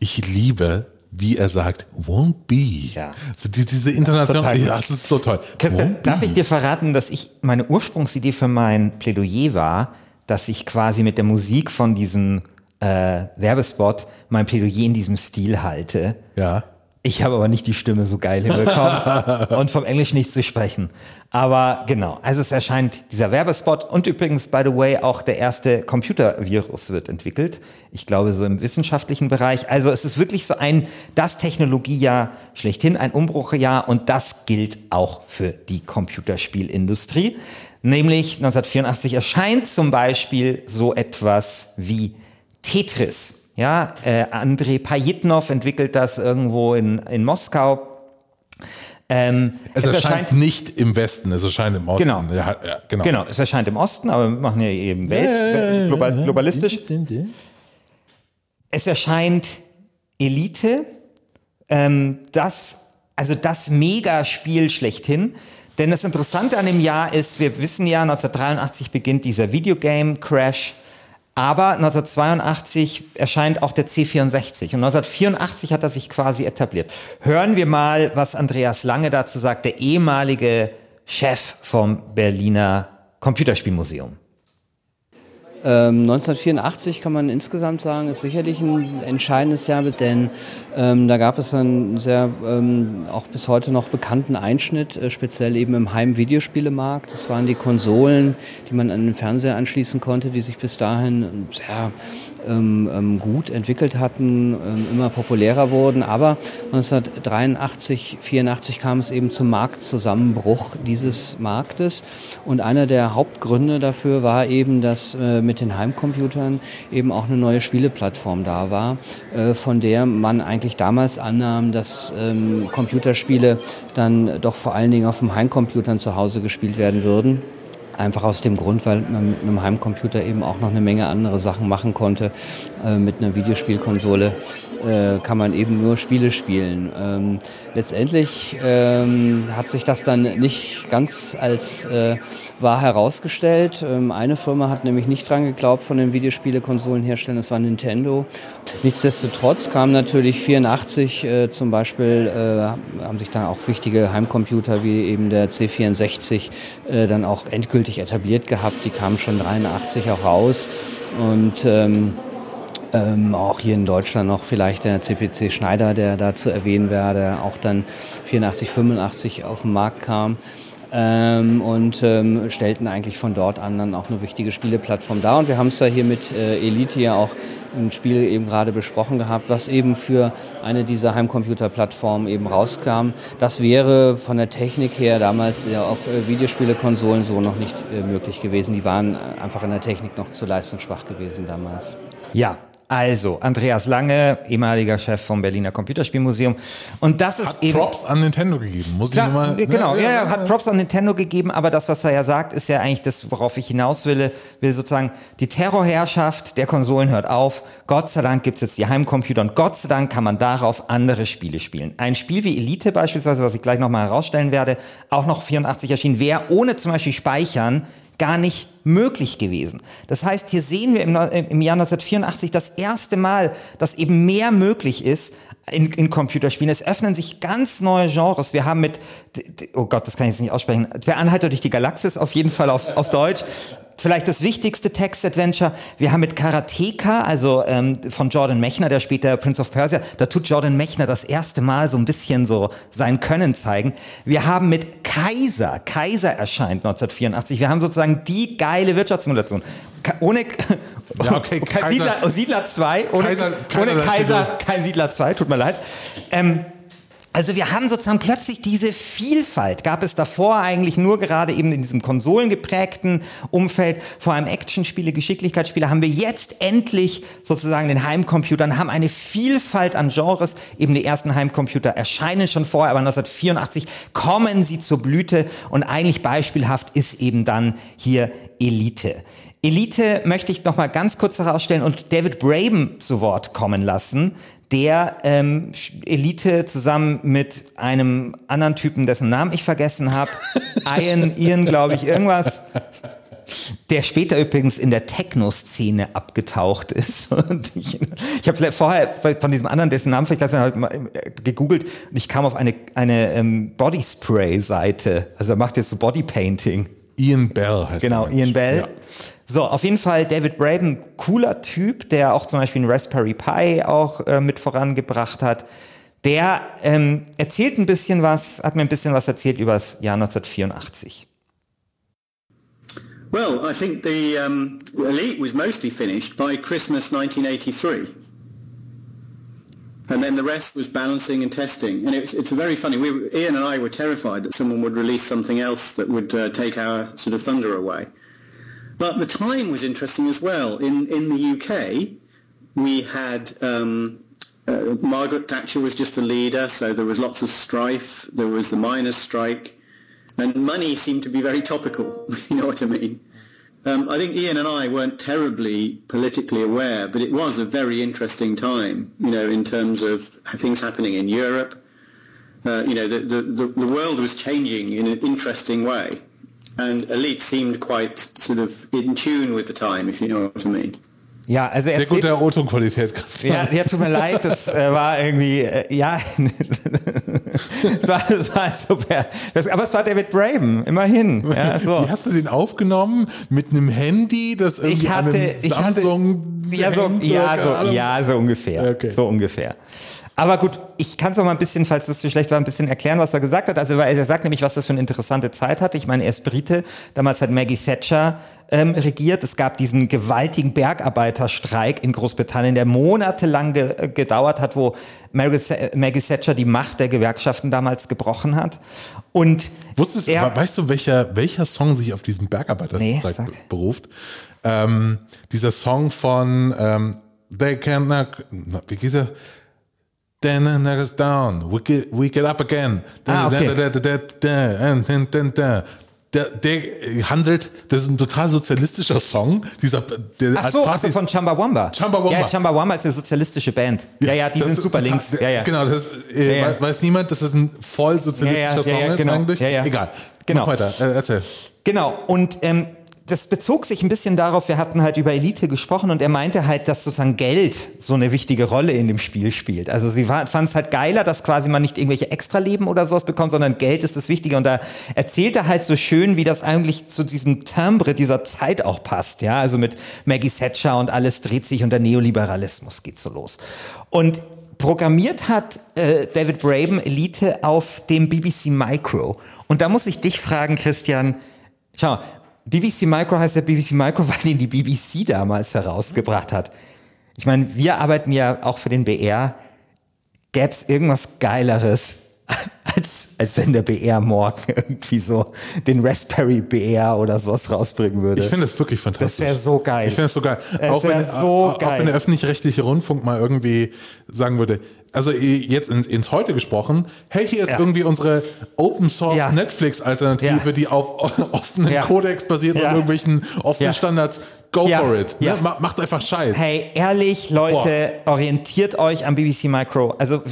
Ich liebe, wie er sagt, won't be. Ja. So die, diese internationale, ja, das ist so toll. Christian, darf be. ich dir verraten, dass ich meine Ursprungsidee für mein Plädoyer war, dass ich quasi mit der Musik von diesem äh, Werbespot mein Plädoyer in diesem Stil halte. Ja. Ich habe aber nicht die Stimme so geil hinbekommen und vom Englisch nicht zu sprechen. Aber genau, also es erscheint dieser Werbespot und übrigens, by the way, auch der erste Computervirus wird entwickelt. Ich glaube, so im wissenschaftlichen Bereich. Also es ist wirklich so ein, das Technologiejahr schlechthin, ein Umbruchjahr und das gilt auch für die Computerspielindustrie. Nämlich 1984 erscheint zum Beispiel so etwas wie Tetris. Ja, äh, Andrei Pajitnov entwickelt das irgendwo in, in Moskau. Ähm, es, es erscheint, erscheint, nicht im Westen, es erscheint im Osten. Genau. Ja, ja, genau. genau, es erscheint im Osten, aber wir machen ja eben Welt, ja, global, globalistisch. Es erscheint Elite, ähm, das, also das Megaspiel schlechthin. Denn das Interessante an dem Jahr ist, wir wissen ja, 1983 beginnt dieser Videogame-Crash aber 1982 erscheint auch der C64 und 1984 hat er sich quasi etabliert. Hören wir mal, was Andreas Lange dazu sagt, der ehemalige Chef vom Berliner Computerspielmuseum. 1984 ähm, kann man insgesamt sagen, ist sicherlich ein entscheidendes Jahr, denn ähm, da gab es einen sehr ähm, auch bis heute noch bekannten Einschnitt, äh, speziell eben im Heim-Videospielemarkt. Das waren die Konsolen, die man an den Fernseher anschließen konnte, die sich bis dahin sehr ähm, ähm, gut entwickelt hatten, ähm, immer populärer wurden. Aber 1983, 84 kam es eben zum Marktzusammenbruch dieses Marktes. Und einer der Hauptgründe dafür war eben, dass äh, mit den Heimcomputern eben auch eine neue Spieleplattform da war, äh, von der man eigentlich damals annahm, dass ähm, Computerspiele dann doch vor allen Dingen auf dem Heimcomputern zu Hause gespielt werden würden. Einfach aus dem Grund, weil man mit einem Heimcomputer eben auch noch eine Menge andere Sachen machen konnte. Äh, mit einer Videospielkonsole äh, kann man eben nur Spiele spielen. Ähm, letztendlich ähm, hat sich das dann nicht ganz als äh, wahr herausgestellt. Ähm, eine Firma hat nämlich nicht dran geglaubt von den Videospielekonsolenherstellern, das war Nintendo. Nichtsdestotrotz kam natürlich 84 äh, zum Beispiel, äh, haben sich dann auch wichtige Heimcomputer wie eben der C64 äh, dann auch endgültig etabliert gehabt. Die kamen schon 83 auch raus und ähm, auch hier in Deutschland noch vielleicht der CPC Schneider, der da zu erwähnen wäre, der auch dann 84, 85 auf den Markt kam ähm, und ähm, stellten eigentlich von dort an dann auch eine wichtige Spieleplattform dar. Und wir haben es ja hier mit äh, Elite ja auch im Spiel eben gerade besprochen gehabt, was eben für eine dieser Heimcomputer-Plattformen eben rauskam. Das wäre von der Technik her damals ja auf äh, Videospielekonsolen so noch nicht äh, möglich gewesen. Die waren einfach in der Technik noch zu leistungsschwach gewesen damals. Ja, also, Andreas Lange, ehemaliger Chef vom Berliner Computerspielmuseum. Und das ist hat eben. Props an Nintendo gegeben, muss klar, ich nochmal. Genau, ja, ja, hat Props an Nintendo gegeben, aber das, was er ja sagt, ist ja eigentlich das, worauf ich hinaus will, will sozusagen, die Terrorherrschaft der Konsolen hört auf. Gott sei Dank gibt's jetzt die Heimcomputer und Gott sei Dank kann man darauf andere Spiele spielen. Ein Spiel wie Elite beispielsweise, was ich gleich nochmal herausstellen werde, auch noch 84 erschienen, wäre ohne zum Beispiel Speichern gar nicht möglich gewesen. Das heißt, hier sehen wir im, im Jahr 1984 das erste Mal, dass eben mehr möglich ist in, in Computerspielen. Es öffnen sich ganz neue Genres. Wir haben mit, oh Gott, das kann ich jetzt nicht aussprechen, Wer Anhalter durch die Galaxis auf jeden Fall auf, auf Deutsch vielleicht das wichtigste Text-Adventure. Wir haben mit Karateka, also ähm, von Jordan Mechner, der später Prince of Persia, da tut Jordan Mechner das erste Mal so ein bisschen so sein Können zeigen. Wir haben mit Kaiser, Kaiser erscheint 1984. Wir haben sozusagen die geile Wirtschaftssimulation. Ohne, ja, okay, Kaiser, Siedler, Siedler 2, ohne Kaiser, Kaiser, ohne Kaiser kein Siedler 2, tut mir leid. Ähm, also wir haben sozusagen plötzlich diese Vielfalt. Gab es davor eigentlich nur gerade eben in diesem konsolengeprägten Umfeld, vor allem Actionspiele, Geschicklichkeitsspiele, haben wir jetzt endlich sozusagen den Heimcomputern, haben eine Vielfalt an Genres. Eben die ersten Heimcomputer erscheinen schon vorher, aber 1984 kommen sie zur Blüte und eigentlich beispielhaft ist eben dann hier Elite. Elite möchte ich noch mal ganz kurz herausstellen und David Braben zu Wort kommen lassen, der ähm, Elite zusammen mit einem anderen Typen, dessen Namen ich vergessen habe, Ian, Ian, glaube ich, irgendwas, der später übrigens in der Techno-Szene abgetaucht ist. Und ich ich habe vorher von diesem anderen, dessen Namen ich halt mal äh, gegoogelt und ich kam auf eine, eine ähm, Bodyspray-Seite. Also er macht jetzt so Bodypainting. Ian Bell heißt Genau, Ian Bell. Ja. So, auf jeden Fall David Braben, cooler Typ, der auch zum Beispiel einen Raspberry Pi auch äh, mit vorangebracht hat. Der ähm, erzählt ein bisschen was, hat mir ein bisschen was erzählt über das Jahr 1984. Well, I think the um, elite was mostly finished by Christmas 1983. And then the rest was balancing and testing. And it's, it's very funny. We, Ian and I were terrified that someone would release something else that would uh, take our sort of thunder away. But the time was interesting as well. In, in the UK, we had um, uh, Margaret Thatcher was just a leader, so there was lots of strife. There was the miners' strike, and money seemed to be very topical. you know what I mean? Um, I think Ian and I weren't terribly politically aware, but it was a very interesting time. You know, in terms of things happening in Europe. Uh, you know, the, the, the, the world was changing in an interesting way, and Elite seemed quite sort of in tune with the time, if you know what I mean. Ja, also er Sehr gute Autoqualität, Christian. Ja, ja, tut mir leid, das äh, war irgendwie, äh, ja, es war, es war super. Das, aber es war David Braben, immerhin. Ja, so. Wie hast du den aufgenommen? Mit einem Handy, das irgendwie Ich hatte, einen ich hatte, Samsung ja, so, ja, so, ja, so ungefähr. Okay. So ungefähr. Aber gut, ich kann es noch mal ein bisschen, falls das zu schlecht war, ein bisschen erklären, was er gesagt hat. Also weil er sagt nämlich, was das für eine interessante Zeit hatte. Ich meine, er ist Brite. Damals hat Maggie Thatcher ähm, regiert. Es gab diesen gewaltigen Bergarbeiterstreik in Großbritannien, der monatelang ge äh, gedauert hat, wo Sa- Maggie Thatcher die Macht der Gewerkschaften damals gebrochen hat. Und Wusstest, er, weißt du, welcher, welcher Song sich auf diesen Bergarbeiter Nee, beruft? Ähm, dieser Song von ähm, They Can't na, wie geht er? Then knock us down, we get, we get up again. Ah, okay. Der, der handelt, das ist ein total sozialistischer Song. Dieser, der Ach so, also von Chumbawamba. Chumbawamba. Ja, Chumbawamba ist eine sozialistische Band. Ja, ja, die das sind super total- links. Ja, ja. Genau, das äh, Ja, ja. weiß niemand, dass das ein voll sozialistischer Ja, ja, ja, Song ja, ist genau. eigentlich. Ja, ja. Egal. Genau. Mach weiter, äh, erzähl. Genau, und ähm, das bezog sich ein bisschen darauf, wir hatten halt über Elite gesprochen und er meinte halt, dass sozusagen Geld so eine wichtige Rolle in dem Spiel spielt. Also sie fand es halt geiler, dass quasi man nicht irgendwelche Extraleben oder sowas bekommt, sondern Geld ist das Wichtige. Und da erzählt er halt so schön, wie das eigentlich zu diesem Timbre dieser Zeit auch passt. Ja, also mit Maggie Thatcher und alles dreht sich und der Neoliberalismus geht so los. Und programmiert hat äh, David Braben Elite auf dem BBC Micro. Und da muss ich dich fragen, Christian, schau, BBC Micro heißt ja BBC Micro, weil ihn die BBC damals herausgebracht hat. Ich meine, wir arbeiten ja auch für den BR. Gäbe es irgendwas Geileres, als, als wenn der BR morgen irgendwie so den Raspberry BR oder sowas rausbringen würde? Ich finde das wirklich fantastisch. Das wäre so geil. Ich finde das so geil. Es auch, wenn, so auch geil. wenn der öffentlich-rechtliche Rundfunk mal irgendwie sagen würde, also jetzt ins, ins Heute gesprochen, hey, hier ist Ja. irgendwie unsere Open Source Ja. Netflix Alternative, Ja. die auf offenen. Codex basiert und irgendwelchen offenen. Standards. Go Ja. for it. Ja. Ne? Ma- Macht einfach Scheiß. Hey, ehrlich, Leute, orientiert euch am BBC Micro. Also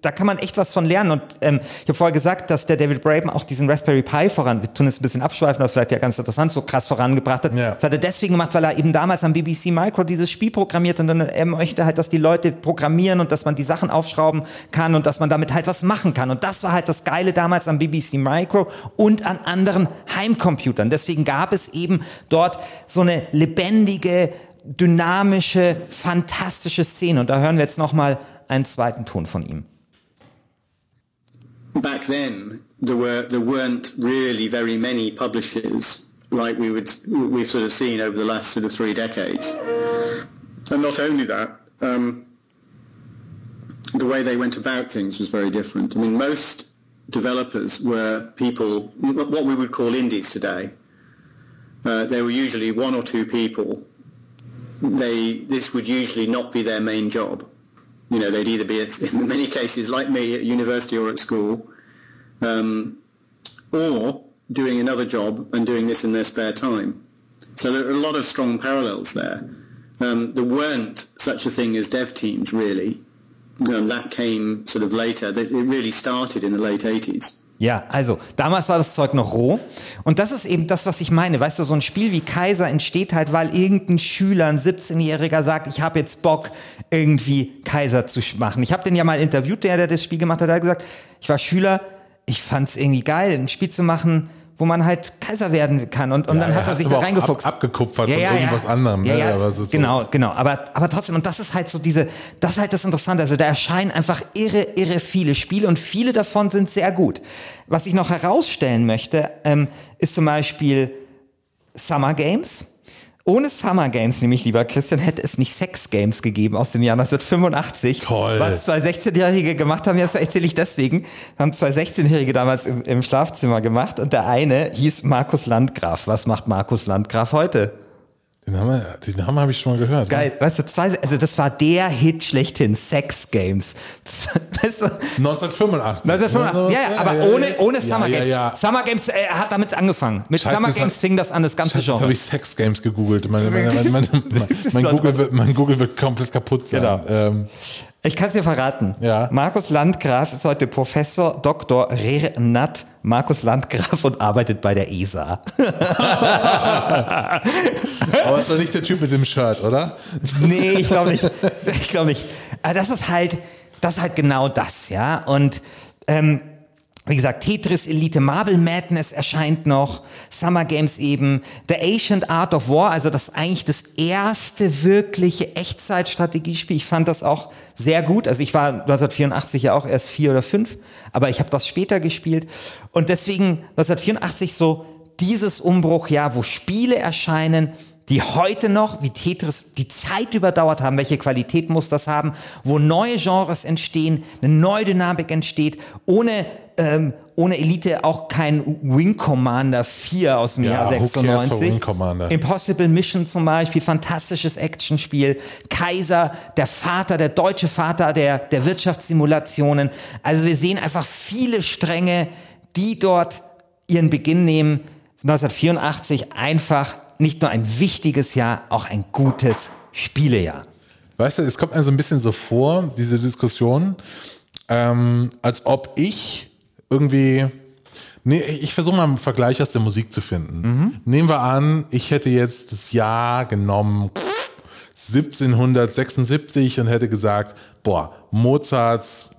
da kann man echt was von lernen. Und ähm, ich habe vorher gesagt, dass der David Braben auch diesen Raspberry Pi voran, wir tun es ein bisschen abschweifen, das ist vielleicht ja ganz interessant, so krass vorangebracht hat. Ja. Das hat er deswegen gemacht, weil er eben damals am BBC Micro dieses Spiel programmiert und dann er möchte halt, dass die Leute programmieren und dass man die Sachen aufschrauben kann und dass man damit halt was machen kann. Und das war halt das Geile damals am BBC Micro und an anderen Heimcomputern. Deswegen gab es eben dort so eine lebendige, dynamische, fantastische Szene. Und da hören wir jetzt nochmal einen zweiten Ton von ihm. back then there were there weren't really very many publishers like we would we've sort of seen over the last sort of three decades. And not only that, um, the way they went about things was very different. I mean, most developers were people what we would call indies today. Uh, they were usually one or two people. They this would usually not be their main job you know, they'd either be at, in many cases like me at university or at school, um, or doing another job and doing this in their spare time. So there are a lot of strong parallels there. Um, there weren't such a thing as dev teams really. Um, that came sort of later. It really started in the late 80s. Ja, also damals war das Zeug noch roh. Und das ist eben das, was ich meine. Weißt du, so ein Spiel wie Kaiser entsteht halt, weil irgendein Schüler, ein 17-Jähriger sagt, ich habe jetzt Bock, irgendwie Kaiser zu machen. Ich habe den ja mal interviewt, der, der das Spiel gemacht hat, der hat gesagt, ich war Schüler, ich fand es irgendwie geil, ein Spiel zu machen, wo man halt Kaiser werden kann. Und, und Ja, dann hat er sich da auch reingepfuchst. ab- abgekupfert von irgendwas anderem, Ja, ne? ja, Aber so- genau, genau. Aber, aber trotzdem, und das ist halt so diese, das ist halt das Interessante. Also da erscheinen einfach irre, irre viele Spiele und viele davon sind sehr gut. Was ich noch herausstellen möchte, ähm, ist zum Beispiel Summer Games. Ohne Summer Games, nämlich lieber Christian, hätte es nicht Sex Games gegeben aus dem Jahr 1985. Toll. Was zwei 16-Jährige gemacht haben, jetzt erzähle ich deswegen, haben zwei 16-Jährige damals im, im Schlafzimmer gemacht und der eine hieß Markus Landgraf. Was macht Markus Landgraf heute? Den Namen, den Namen habe ich schon mal gehört. Geil, weißt du, zwei, also das war der Hit schlechthin, Sex Games. Weißt du, 1985. 1985, ja, ja, aber ohne, ohne Summer ja, Games. Ja, ja. Summer Games äh, hat damit angefangen. Mit Scheiße, Summer Games hat- fing das an, das ganze Jetzt habe Genre. ich Sex Games gegoogelt. Meine, meine, meine, mein, mein, Google wird, mein Google wird komplett kaputt sein. Genau. Ähm, Ich kann es dir verraten. Ja. Markus Landgraf ist heute Professor Dr. Renat Markus Landgraf und arbeitet bei der ESA. aber ist doch nicht der Typ mit dem Shirt, oder? nee, ich glaube nicht. Ich glaube nicht. Aber das ist halt, das ist halt genau das, ja. Und ähm, wie gesagt, Tetris Elite Marble Madness erscheint noch, Summer Games eben, The Ancient Art of War, also das eigentlich das erste wirkliche Echtzeitstrategiespiel. Ich fand das auch sehr gut. Also ich war 1984 ja auch erst vier oder fünf, aber ich habe das später gespielt. Und deswegen 1984 so dieses Umbruchjahr, wo Spiele erscheinen, die heute noch, wie Tetris, die Zeit überdauert haben, welche Qualität muss das haben, wo neue Genres entstehen, eine neue Dynamik entsteht, ohne, ähm, ohne Elite auch kein Wing Commander 4 aus dem Ja, Jahr who cares for 96. Wing Commander? Impossible Mission zum Beispiel, fantastisches Actionspiel. Kaiser, der Vater, der deutsche Vater der, der Wirtschaftssimulationen. Also wir sehen einfach viele Stränge, die dort ihren Beginn nehmen. 1984 einfach nicht nur ein wichtiges Jahr, auch ein gutes Spielejahr. Weißt du, es kommt mir so ein bisschen so vor, diese Diskussion, ähm, als ob ich irgendwie. Nee, ich versuche mal einen Vergleich aus der Musik zu finden. Nehmen wir an, ich hätte jetzt das Jahr genommen 1776 und hätte gesagt, boah, Mozarts,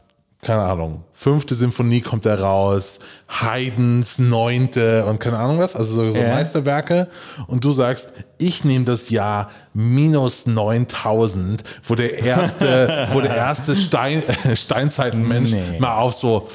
keine Ahnung, fünfte Symphonie kommt da raus, Haydns neunte und keine Ahnung was, also so, so Ja. Meisterwerke. Und du sagst, ich nehme das Jahr minus 9000, wo der erste, wo der erste Stein, Steinzeitenmensch Nee. mal auf so,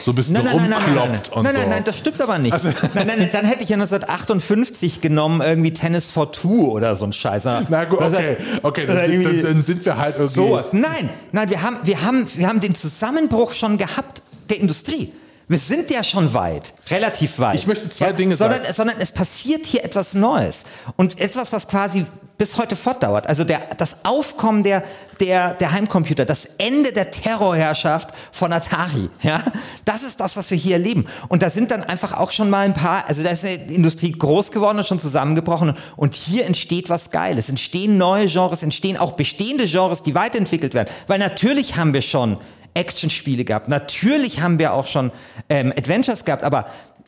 so ein bisschen Nein, nein, nein, nein, nein, rumkloppt und nein, so. Also nein, nein, das stimmt aber nicht. nein, nein, dann hätte ich ja 1958 genommen, irgendwie Tennis for Two oder so ein Scheiß. Na gut, Also, okay, okay, dann, dann, dann sind wir halt irgendwie. Sowas. Nein, nein, wir haben, wir haben, wir haben den Zusammenbruch schon gehabt der Industrie. Wir sind ja schon weit, relativ weit. Ich möchte zwei Dinge sondern, sagen. Sondern es passiert hier etwas Neues und etwas, was quasi bis heute fortdauert. Also der, das Aufkommen der, der, der Heimcomputer, das Ende der Terrorherrschaft von Atari, ja, das ist das, was wir hier erleben. Und da sind dann einfach auch schon mal ein paar, also da ist die Industrie groß geworden und schon zusammengebrochen und hier entsteht was Geiles. Entstehen neue Genres, entstehen auch bestehende Genres, die weiterentwickelt werden. Weil natürlich haben wir schon Actionspiele gehabt. Natürlich haben wir auch schon ähm, Adventures gehabt, aber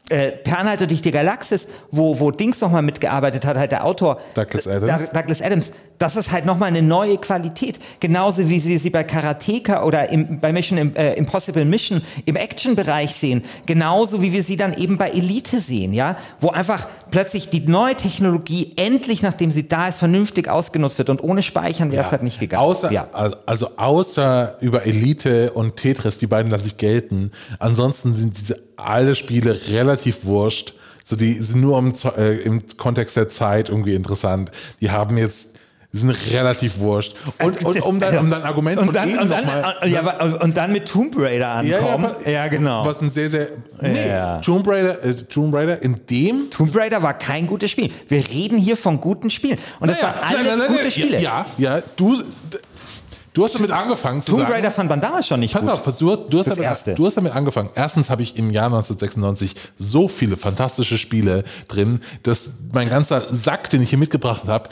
äh, Per Anhalter durch die Galaxis, wo, wo Dings nochmal mitgearbeitet hat, halt der Autor. Douglas D- Adams. Doug- Douglas Adams. Das ist halt nochmal eine neue Qualität. Genauso wie Sie sie bei Karateka oder im, bei Mission äh, Impossible Mission im Action-Bereich sehen. Genauso wie wir sie dann eben bei Elite sehen, ja. Wo einfach plötzlich die neue Technologie endlich, nachdem sie da ist, vernünftig ausgenutzt wird. Und ohne Speichern wäre es halt nicht gegangen. Außer, ja. Also außer über Elite und Tetris, die beiden lasse ich gelten. Ansonsten sind diese alle Spiele relativ wurscht. So die sind nur im, äh, im Kontext der Zeit irgendwie interessant. Die haben jetzt die sind relativ wurscht. Und, und Das- um dann, um dann Argument und dann, und, dann, mal, ja, aber- und dann mit Tomb Raider ja, ankommen. ja, Ja, aber- genau. Was ein sehr, sehr. Nee, Ja. Tomb Raider, äh, Tomb Raider in dem. Tomb Raider war kein gutes Spiel. Wir reden hier von guten Spielen. Und das Naja, waren alles nein, nein, gute nein, Spiele. Ja, ja, ja, du, du hast damit angefangen zu Tomb. Raider fand man damals schon nicht Pass gut. auf, du, du, hast Das damit, Erste. du hast damit angefangen. Erstens habe ich im Jahr 1996 so viele fantastische Spiele drin, dass mein ganzer Sack, den ich hier mitgebracht habe,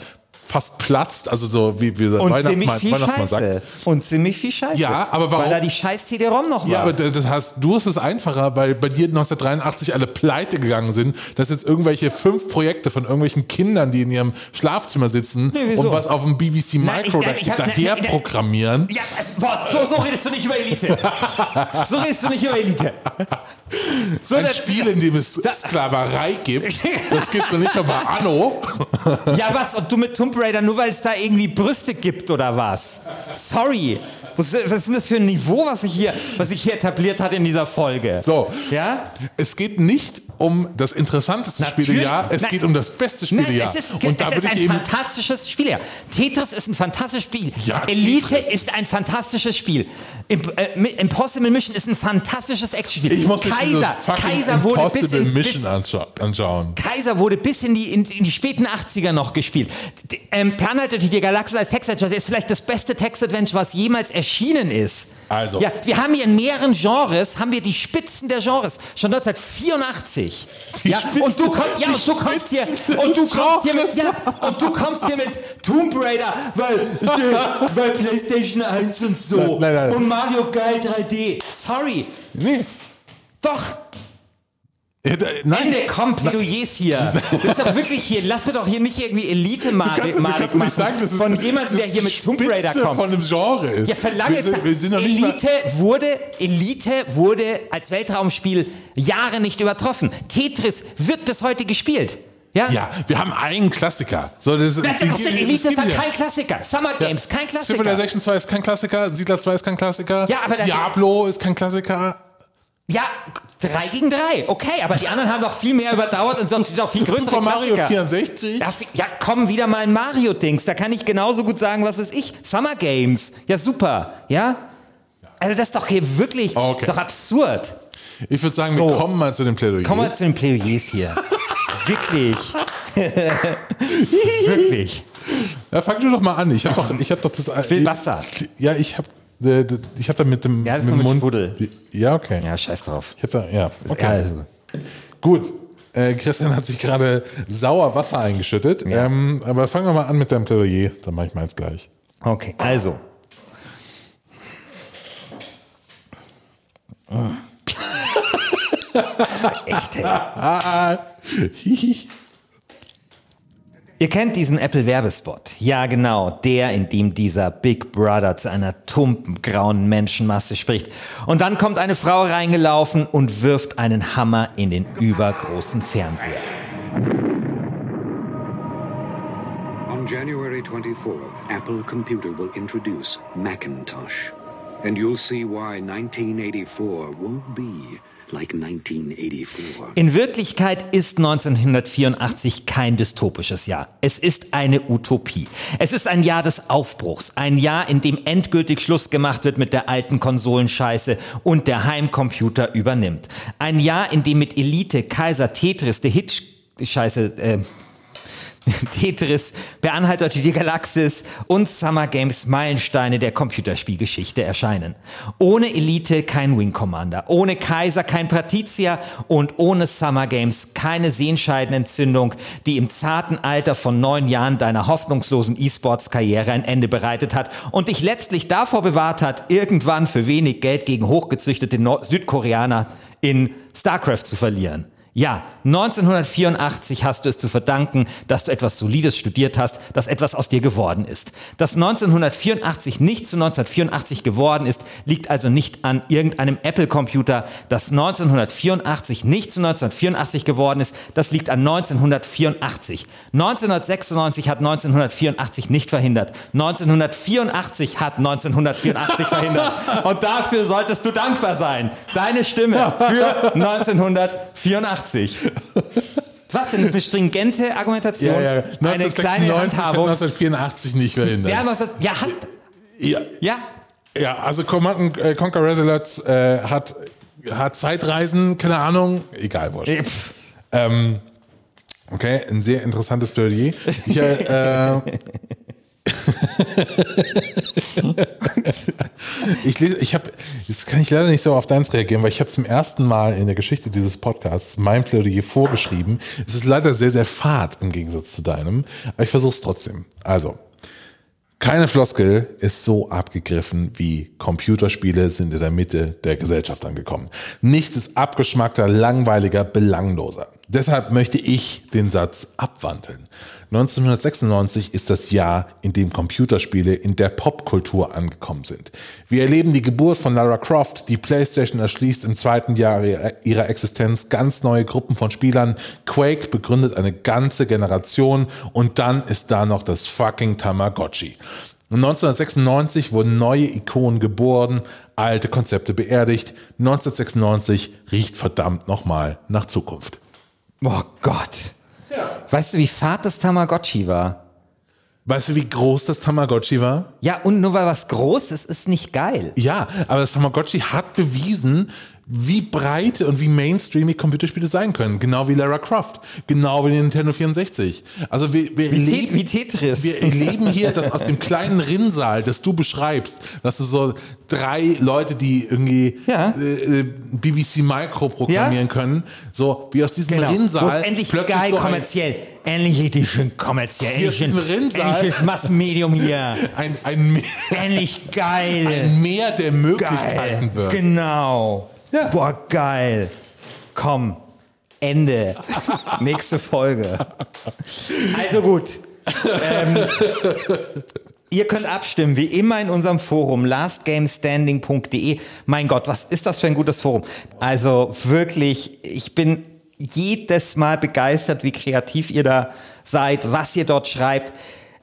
fast platzt, also so wie, wie Und Weihnachtsmann, ziemlich viel Weihnachtsmann Scheiße. sagt. Und ziemlich viel Scheiße. Ja, aber warum- Weil da die scheiß CD-ROM noch war. Ja, aber das heißt, du hast es einfacher, weil bei dir 1983 alle pleite gegangen sind, dass jetzt irgendwelche fünf Projekte von irgendwelchen Kindern, die in ihrem Schlafzimmer sitzen Nee, und was auf dem BBC Nein, Micro ich- nein, ich hab- da, nein, daher nein, nein. programmieren. Ja, es- so, so redest du nicht über Elite. So redest du nicht über Elite. So, Ein das- Spiel, in dem es Sklaverei gibt, das gibt's doch nicht bei Anno. Ja, was? Und du mit Tomb Raider, nur weil es da irgendwie Brüste gibt oder was? Sorry. Was, was ist denn das für ein Niveau, was sich hier, was sich hier etabliert hat in dieser Folge? So, Ja? es geht nicht um das interessanteste Spielejahr, es Nein. geht um das beste Nein, Spielejahr. es ist, und da es ist ein fantastisches Spiel. Ja. Tetris ist ein fantastisches Spiel. Ja, Elite Tetris. ist ein fantastisches Spiel. Äh, Impossible Mission ist ein fantastisches Actionspiel. ich muss Kaiser, Kaiser wurde bis ins, Mission anschauen. Kaiser wurde bis in die, in, in die späten 80er noch gespielt. Ähm, Per Anhalter durch die Galaxie als Text-Adventure ist vielleicht das beste Text-Adventure, was jemals erschienen ist. Also. Ja, wir haben hier in mehreren Genres, haben wir die Spitzen der Genres. Schon 1984. Die ja, Spitzen- und du, komm, ja, und du kommst hier, und du kommst hier mit, ja, und du kommst hier mit Tomb Raider, weil, weil PlayStation 1 und so. Nein, nein, nein. Und Mario geil 3D. Sorry. Nee. Doch. Ja, Nein, Ende, komm, Plädoyers hier. Das ist doch wirklich hier, lass mir doch hier nicht irgendwie elite Du kannst, du kannst malig doch nicht machen sagen, dass es von das jemandem, der ist hier mit Tomb Raider kommt. von einem Genre ist. Ja, für lange wir sind, wir sind noch nicht mal, Elite wurde, Elite wurde als Weltraumspiel Jahre nicht übertroffen. Tetris wird bis heute gespielt. Ja? Ja, wir haben einen Klassiker. So, das, Na, die- das ist, Elite ist dann ja. kein Klassiker. Summer Games, kein Klassiker. Civilization 2 ist kein Klassiker, Siedler 2 ist kein Klassiker, Ja, aber Diablo ist kein Klassiker. Ja, drei gegen drei. Okay, aber die anderen haben doch viel mehr überdauert und sind doch viel größere Super Mario Klassiker. 64. Ja, ja, komm, wieder mal ein Mario-Dings. Da kann ich genauso gut sagen, was ist ich. Summer Games. Ja, super. Ja? Also das ist doch hier wirklich Okay. ist doch absurd. Ich würde sagen, So. wir kommen mal zu dem Plädoyer. Kommen wir zu den Plädoyers hier. wirklich. wirklich. Ja, fang du doch mal an. Ich habe doch, ich habe doch das. will Wasser. Ja, ich habe, das- ich habe da mit dem, Ja, das ist mit nur dem Mund. Sprudel. Ja, okay. Ja, scheiß drauf. Ich habe da, ja. Okay. Also. Gut. Äh, Christian hat sich gerade sauer Wasser eingeschüttet. Ja. Ähm, aber fangen wir mal an mit deinem Plädoyer. Dann mache ich meins gleich. Okay, also. Echt, ey. Ihr kennt diesen Apple-Werbespot. Ja, genau. Der, in dem dieser Big Brother zu einer tumpen, grauen Menschenmasse spricht. Und dann kommt eine Frau reingelaufen und wirft einen Hammer in den übergroßen Fernseher. On January 24th, Apple Computer will introduce Macintosh. And you'll see why 1984 won't be like 1984. In Wirklichkeit ist 1984 kein dystopisches Jahr. Es ist eine Utopie. Es ist ein Jahr des Aufbruchs. Ein Jahr, in dem endgültig Schluss gemacht wird mit der alten Konsolenscheiße und der Heimcomputer übernimmt. Ein Jahr, in dem mit Elite, Kaiser, Tetris, der Hit, Scheiße, äh, Tetris, Per Anhalter durch die Galaxis und Summer Games Meilensteine der Computerspielgeschichte erscheinen. Ohne Elite kein Wing Commander, ohne Kaiser kein Patricia und ohne Summer Games keine Sehenscheidenentzündung, die im zarten Alter von neun Jahren deiner hoffnungslosen E-Sports-Karriere ein Ende bereitet hat und dich letztlich davor bewahrt hat, irgendwann für wenig Geld gegen hochgezüchtete Nord Südkoreaner in StarCraft zu verlieren. Ja, 1984 hast du es zu verdanken, dass du etwas Solides studiert hast, dass etwas aus dir geworden ist. Dass 1984 nicht zu 1984 geworden ist, liegt also nicht an irgendeinem Apple-Computer. Dass 1984 nicht zu 1984 geworden ist, das liegt an 1984. 1996 hat 1984 nicht verhindert. 1984 hat 1984 verhindert. Und dafür solltest du dankbar sein. Deine Stimme für 1984. Was denn? Das ist eine stringente Argumentation. eine 1996 kleine hat Handhabung. 1984 nicht verhindert. Ja, was das, ja, hat, Ja, ja. ja also Command äh, Conquer Alert äh, hat, hat Zeitreisen, keine Ahnung, egal, pff. Ähm, okay, ein sehr interessantes Plädoyer. Ich, äh, äh, ich lese, ich habe, jetzt kann ich leider nicht so auf deins reagieren, weil ich habe zum ersten Mal in der Geschichte dieses Podcasts mein Plädoyer vorgeschrieben. Es ist leider sehr, sehr fad im Gegensatz zu deinem, aber ich versuche es trotzdem. Also, keine Floskel ist so abgegriffen wie Computerspiele sind in der Mitte der Gesellschaft angekommen. Nichts ist abgeschmackter, langweiliger, belangloser. Deshalb möchte ich den Satz abwandeln. 1996 ist das Jahr, in dem Computerspiele in der Popkultur angekommen sind. Wir erleben die Geburt von Lara Croft, die PlayStation erschließt im zweiten Jahr ihrer Existenz ganz neue Gruppen von Spielern, Quake begründet eine ganze Generation und dann ist da noch das fucking Tamagotchi. 1996 wurden neue Ikonen geboren, alte Konzepte beerdigt. 1996 riecht verdammt nochmal nach Zukunft. Oh Gott. Weißt du, wie fad das Tamagotchi war? Weißt du, wie groß das Tamagotchi war? Ja, und nur weil was groß ist, ist nicht geil. Ja, aber das Tamagotchi hat bewiesen, wie breit und wie mainstreamig Computerspiele sein können. Genau wie Lara Croft. Genau wie Nintendo 64. Also wir, wir, Wie, erleben, wie Tetris. wir erleben hier, dass aus dem kleinen Rinnsal, das du beschreibst, dass du so drei Leute, die irgendwie Ja. äh, äh, BBC Micro programmieren Ja. können, so wie aus diesem Genau. Rinnsal endlich plötzlich geil so kommerziell. Endlich richtig schön kommerziell. Hier Endlich ist ein Rinnsal. endlich Massenmedium hier. ein, ein, Meer, Endlich geil. ein Meer der Möglichkeiten geil. wird. Genau. Ja. Boah, geil. Komm. Ende. Nächste Folge. Also gut. Ähm, ihr könnt abstimmen, wie immer in unserem Forum lastgamestanding.de. Mein Gott, was ist das für ein gutes Forum? Also wirklich, ich bin jedes Mal begeistert, wie kreativ ihr da seid, was ihr dort schreibt.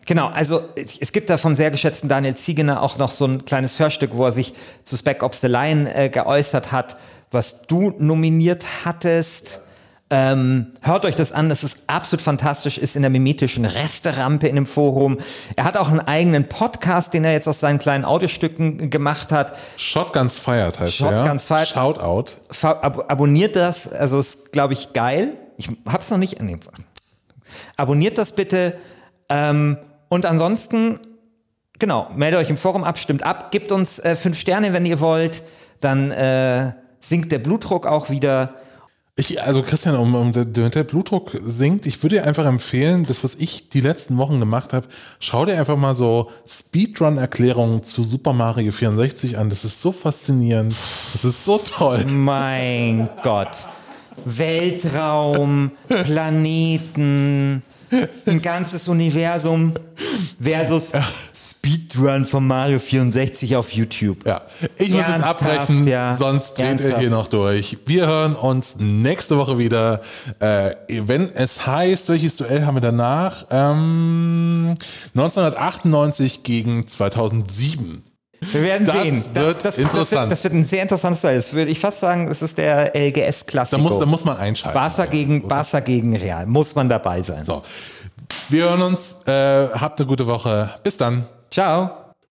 Genau, also es gibt da vom sehr geschätzten Daniel Ziegener auch noch so ein kleines Hörstück, wo er sich zu Spec Ops the Line äh, geäußert hat, was du nominiert hattest. Ähm, hört euch das an, das ist absolut fantastisch, ist in der mimetischen Resterampe in dem Forum. Er hat auch einen eigenen Podcast, den er jetzt aus seinen kleinen Audiostücken gemacht hat. Shotguns Fired heißt Shotguns der. Fired. Shoutout. Ab abonniert das, also ist, glaube ich, geil. Ich hab's noch nicht. Nee. Abonniert das bitte. Ähm, und ansonsten, genau, meldet euch im Forum ab, stimmt ab, gebt uns äh, fünf Sterne, wenn ihr wollt. Dann äh, sinkt der Blutdruck auch wieder. Ich, also Christian, um, um der, der Blutdruck sinkt, ich würde dir einfach empfehlen, das, was ich die letzten Wochen gemacht habe, schau dir einfach mal so Speedrun-Erklärungen zu Super Mario 64 an. Das ist so faszinierend. Das ist so toll. Mein Gott. Weltraum, Planeten, ein ganzes Universum versus Speedrun von Mario 64 auf YouTube. Ja, ich muss jetzt abbrechen, ja. sonst dreht Ernsthaft. hier noch durch. Wir hören uns nächste Woche wieder. Äh, wenn es heißt, welches Duell haben wir danach? Ähm, 1998 gegen 2007. Wir werden Das sehen. wird Das, interessant. wird, das wird ein sehr interessantes Duell. Das würde ich fast sagen, das ist der Da LGS-Klassiker. muss, da muss man einschalten. Barca gegen, Barca gegen Real. Muss man dabei sein. So. Wir hören uns. Äh, habt eine gute Woche. Bis dann. Ciao.